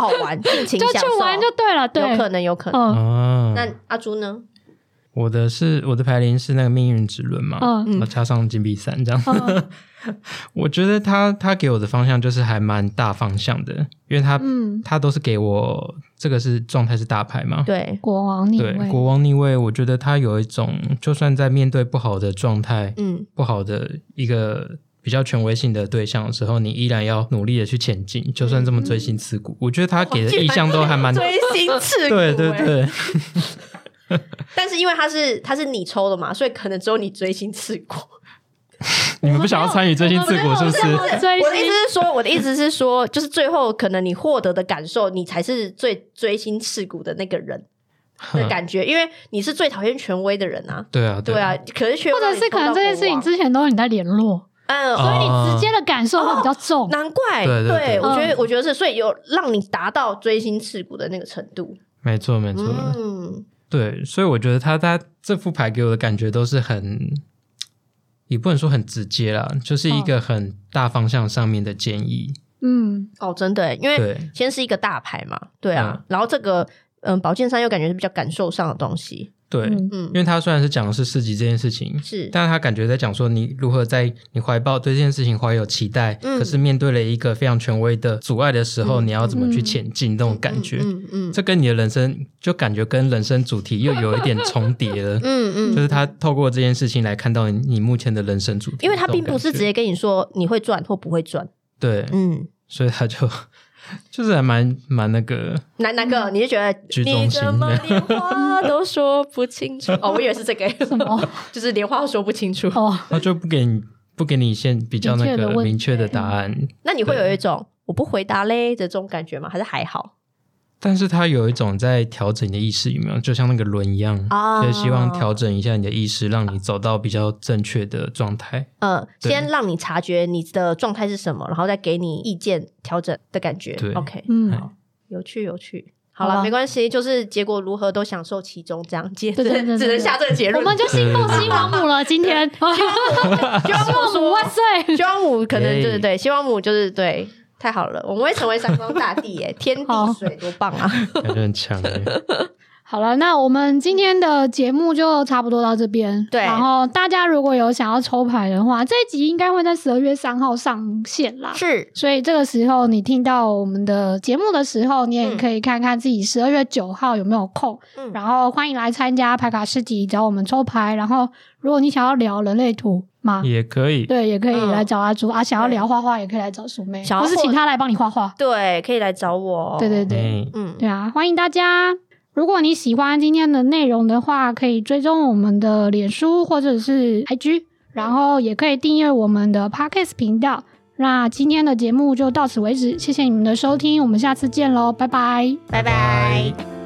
[SPEAKER 2] 好好玩，[LAUGHS] 尽情
[SPEAKER 1] 就
[SPEAKER 2] 享受，
[SPEAKER 1] 去玩就对了。对，
[SPEAKER 2] 有可能，有可能。
[SPEAKER 1] 嗯。
[SPEAKER 3] 啊，
[SPEAKER 2] 那阿朱呢？
[SPEAKER 3] 我的是我的牌灵是那个命运之轮嘛，
[SPEAKER 1] 嗯。
[SPEAKER 3] 然后加上金币三这样。
[SPEAKER 1] 嗯。[LAUGHS]
[SPEAKER 3] 我觉得他他给我的方向就是还蛮大方向的，因为他、
[SPEAKER 1] 嗯，
[SPEAKER 3] 他都是给我这个是状态是大牌嘛，
[SPEAKER 2] 对，
[SPEAKER 1] 国王逆
[SPEAKER 3] 对，
[SPEAKER 1] 位，
[SPEAKER 3] 国王逆位，我觉得他有一种就算在面对不好的状态、
[SPEAKER 2] 嗯，
[SPEAKER 3] 不好的一个比较权威性的对象的时候，你依然要努力的去前进，就算这么锥心刺骨，我觉得他给的意向都还蛮 [LAUGHS]
[SPEAKER 2] 锥心刺骨。
[SPEAKER 3] 对对
[SPEAKER 2] 欸。
[SPEAKER 3] 对，[LAUGHS]
[SPEAKER 2] 但是因为他是他是你抽的嘛，所以可能只有你锥心刺骨。[LAUGHS]
[SPEAKER 3] 你们不想要参与锥心刺骨是不是？
[SPEAKER 2] 我的意思是说，我的意思是说，就是最后可能你获得的感受，你才是最锥心刺骨的那个人的感觉，因为你是最讨厌权威的人啊。
[SPEAKER 3] 对啊，
[SPEAKER 2] 对啊，，可是却
[SPEAKER 1] 或者是可能这件事情之前都是你在联络，
[SPEAKER 2] 嗯，
[SPEAKER 3] 哦。
[SPEAKER 1] 所以你直接的感受会比较重。
[SPEAKER 2] 难怪，
[SPEAKER 3] 对对对
[SPEAKER 2] 我觉得
[SPEAKER 1] 嗯。
[SPEAKER 2] 我觉得是，所以有让你达到锥心刺骨的那个程度。
[SPEAKER 3] 没错没错，
[SPEAKER 2] 嗯，
[SPEAKER 3] 对，所以我觉得他他这副牌给我的感觉都是很，也不能说很直接啦，就是一个很大方向上面的建议。
[SPEAKER 1] 嗯，
[SPEAKER 2] 哦，真的，因为
[SPEAKER 3] 对。
[SPEAKER 2] 先是一个大牌嘛，对啊，
[SPEAKER 3] 嗯。
[SPEAKER 2] 然后这个嗯，宝剑三又感觉是比较感受上的东西，
[SPEAKER 3] 对，
[SPEAKER 1] 嗯。
[SPEAKER 2] 嗯。
[SPEAKER 3] 因，为他虽然是讲的是四级这件事情，
[SPEAKER 2] 是，
[SPEAKER 3] 但是他感觉在讲说你如何在你怀抱对这件事情怀有期待，
[SPEAKER 2] 嗯。
[SPEAKER 3] 可是面对了一个非常权威的阻碍的时候，
[SPEAKER 2] 嗯
[SPEAKER 3] 你要怎么去
[SPEAKER 1] 嗯
[SPEAKER 3] 前进？那种感觉，
[SPEAKER 2] 嗯嗯
[SPEAKER 3] 这跟你的人生就感觉跟人生主题又有一点重叠了。[LAUGHS]
[SPEAKER 2] 嗯嗯，
[SPEAKER 3] 就是他透过这件事情来看到你你目前的人生主题，
[SPEAKER 2] 因为他并不是直接跟你说你会赚或不会赚，
[SPEAKER 3] 对，
[SPEAKER 2] 嗯。
[SPEAKER 3] 所以他就就是还蛮蛮那个，
[SPEAKER 2] 哪哪个？你是觉得
[SPEAKER 3] 居中心
[SPEAKER 2] 你怎么连话 [LAUGHS] 都说不清楚？哦，我以为是这个，
[SPEAKER 1] 什么？
[SPEAKER 2] 就是连话都说不清楚。
[SPEAKER 1] 哦，[LAUGHS]
[SPEAKER 3] 他就不给你不给你现比较那个
[SPEAKER 1] 明确的问
[SPEAKER 3] 明确的答案。
[SPEAKER 2] 那你会有一种我不回答嘞的这种感觉吗？还是还好？
[SPEAKER 3] 但是他有一种在调整你的意识，有没有？就像那个轮一样，
[SPEAKER 2] 啊
[SPEAKER 3] 就希望调整一下你的意识，让你走到比较正确的状态。
[SPEAKER 2] 嗯，先让你察觉你的状态是什么，然后再给你意见调整的感觉。
[SPEAKER 3] 对
[SPEAKER 2] OK，
[SPEAKER 1] 嗯，
[SPEAKER 2] 有趣有趣。好了，没关系，就是结果如何都享受其中，这样结
[SPEAKER 1] 对对对对 [LAUGHS]
[SPEAKER 2] 只能下这个结论。
[SPEAKER 1] 我们就信奉西王母了。今天 [LAUGHS] [LAUGHS] 西王母
[SPEAKER 2] 说
[SPEAKER 1] 万岁！
[SPEAKER 2] 希望母可能
[SPEAKER 3] 耶
[SPEAKER 2] 对对对，希望母就是对，太好了，我们会成为三光大帝耶，[LAUGHS] 天
[SPEAKER 1] 好
[SPEAKER 2] 地水多棒啊！[LAUGHS]
[SPEAKER 3] 感觉很强欸
[SPEAKER 1] 好了，那我们今天的节目就差不多到这边。
[SPEAKER 2] 对
[SPEAKER 1] 然后大家如果有想要抽牌的话，这一集应该会在十二月三号上线啦。
[SPEAKER 2] 是
[SPEAKER 1] 所以这个时候你听到我们的节目的时候，你也
[SPEAKER 2] 嗯
[SPEAKER 1] 可以看看自己十二月九号有没有空，
[SPEAKER 2] 嗯
[SPEAKER 1] 然后欢迎来参加牌卡市集，找我们抽牌。然后如果你想要聊人类图嘛，
[SPEAKER 3] 也可以。
[SPEAKER 1] 对，也可以
[SPEAKER 2] 嗯
[SPEAKER 1] 来找阿朱、啊。想要聊画画，也可以来找苏妹，
[SPEAKER 2] 想要
[SPEAKER 1] 或是请他来帮你画画。
[SPEAKER 2] 对，可以来找我。
[SPEAKER 1] 对对对。
[SPEAKER 3] 哎
[SPEAKER 2] 嗯，
[SPEAKER 1] 对啊，欢迎大家。如果你喜欢今天的内容的话，可以追踪我们的脸书或者是 IG，然后也可以订阅我们的 Podcast 频道。那今天的节目就到此为止，谢谢你们的收听，我们下次见喽，拜拜。
[SPEAKER 2] 拜拜。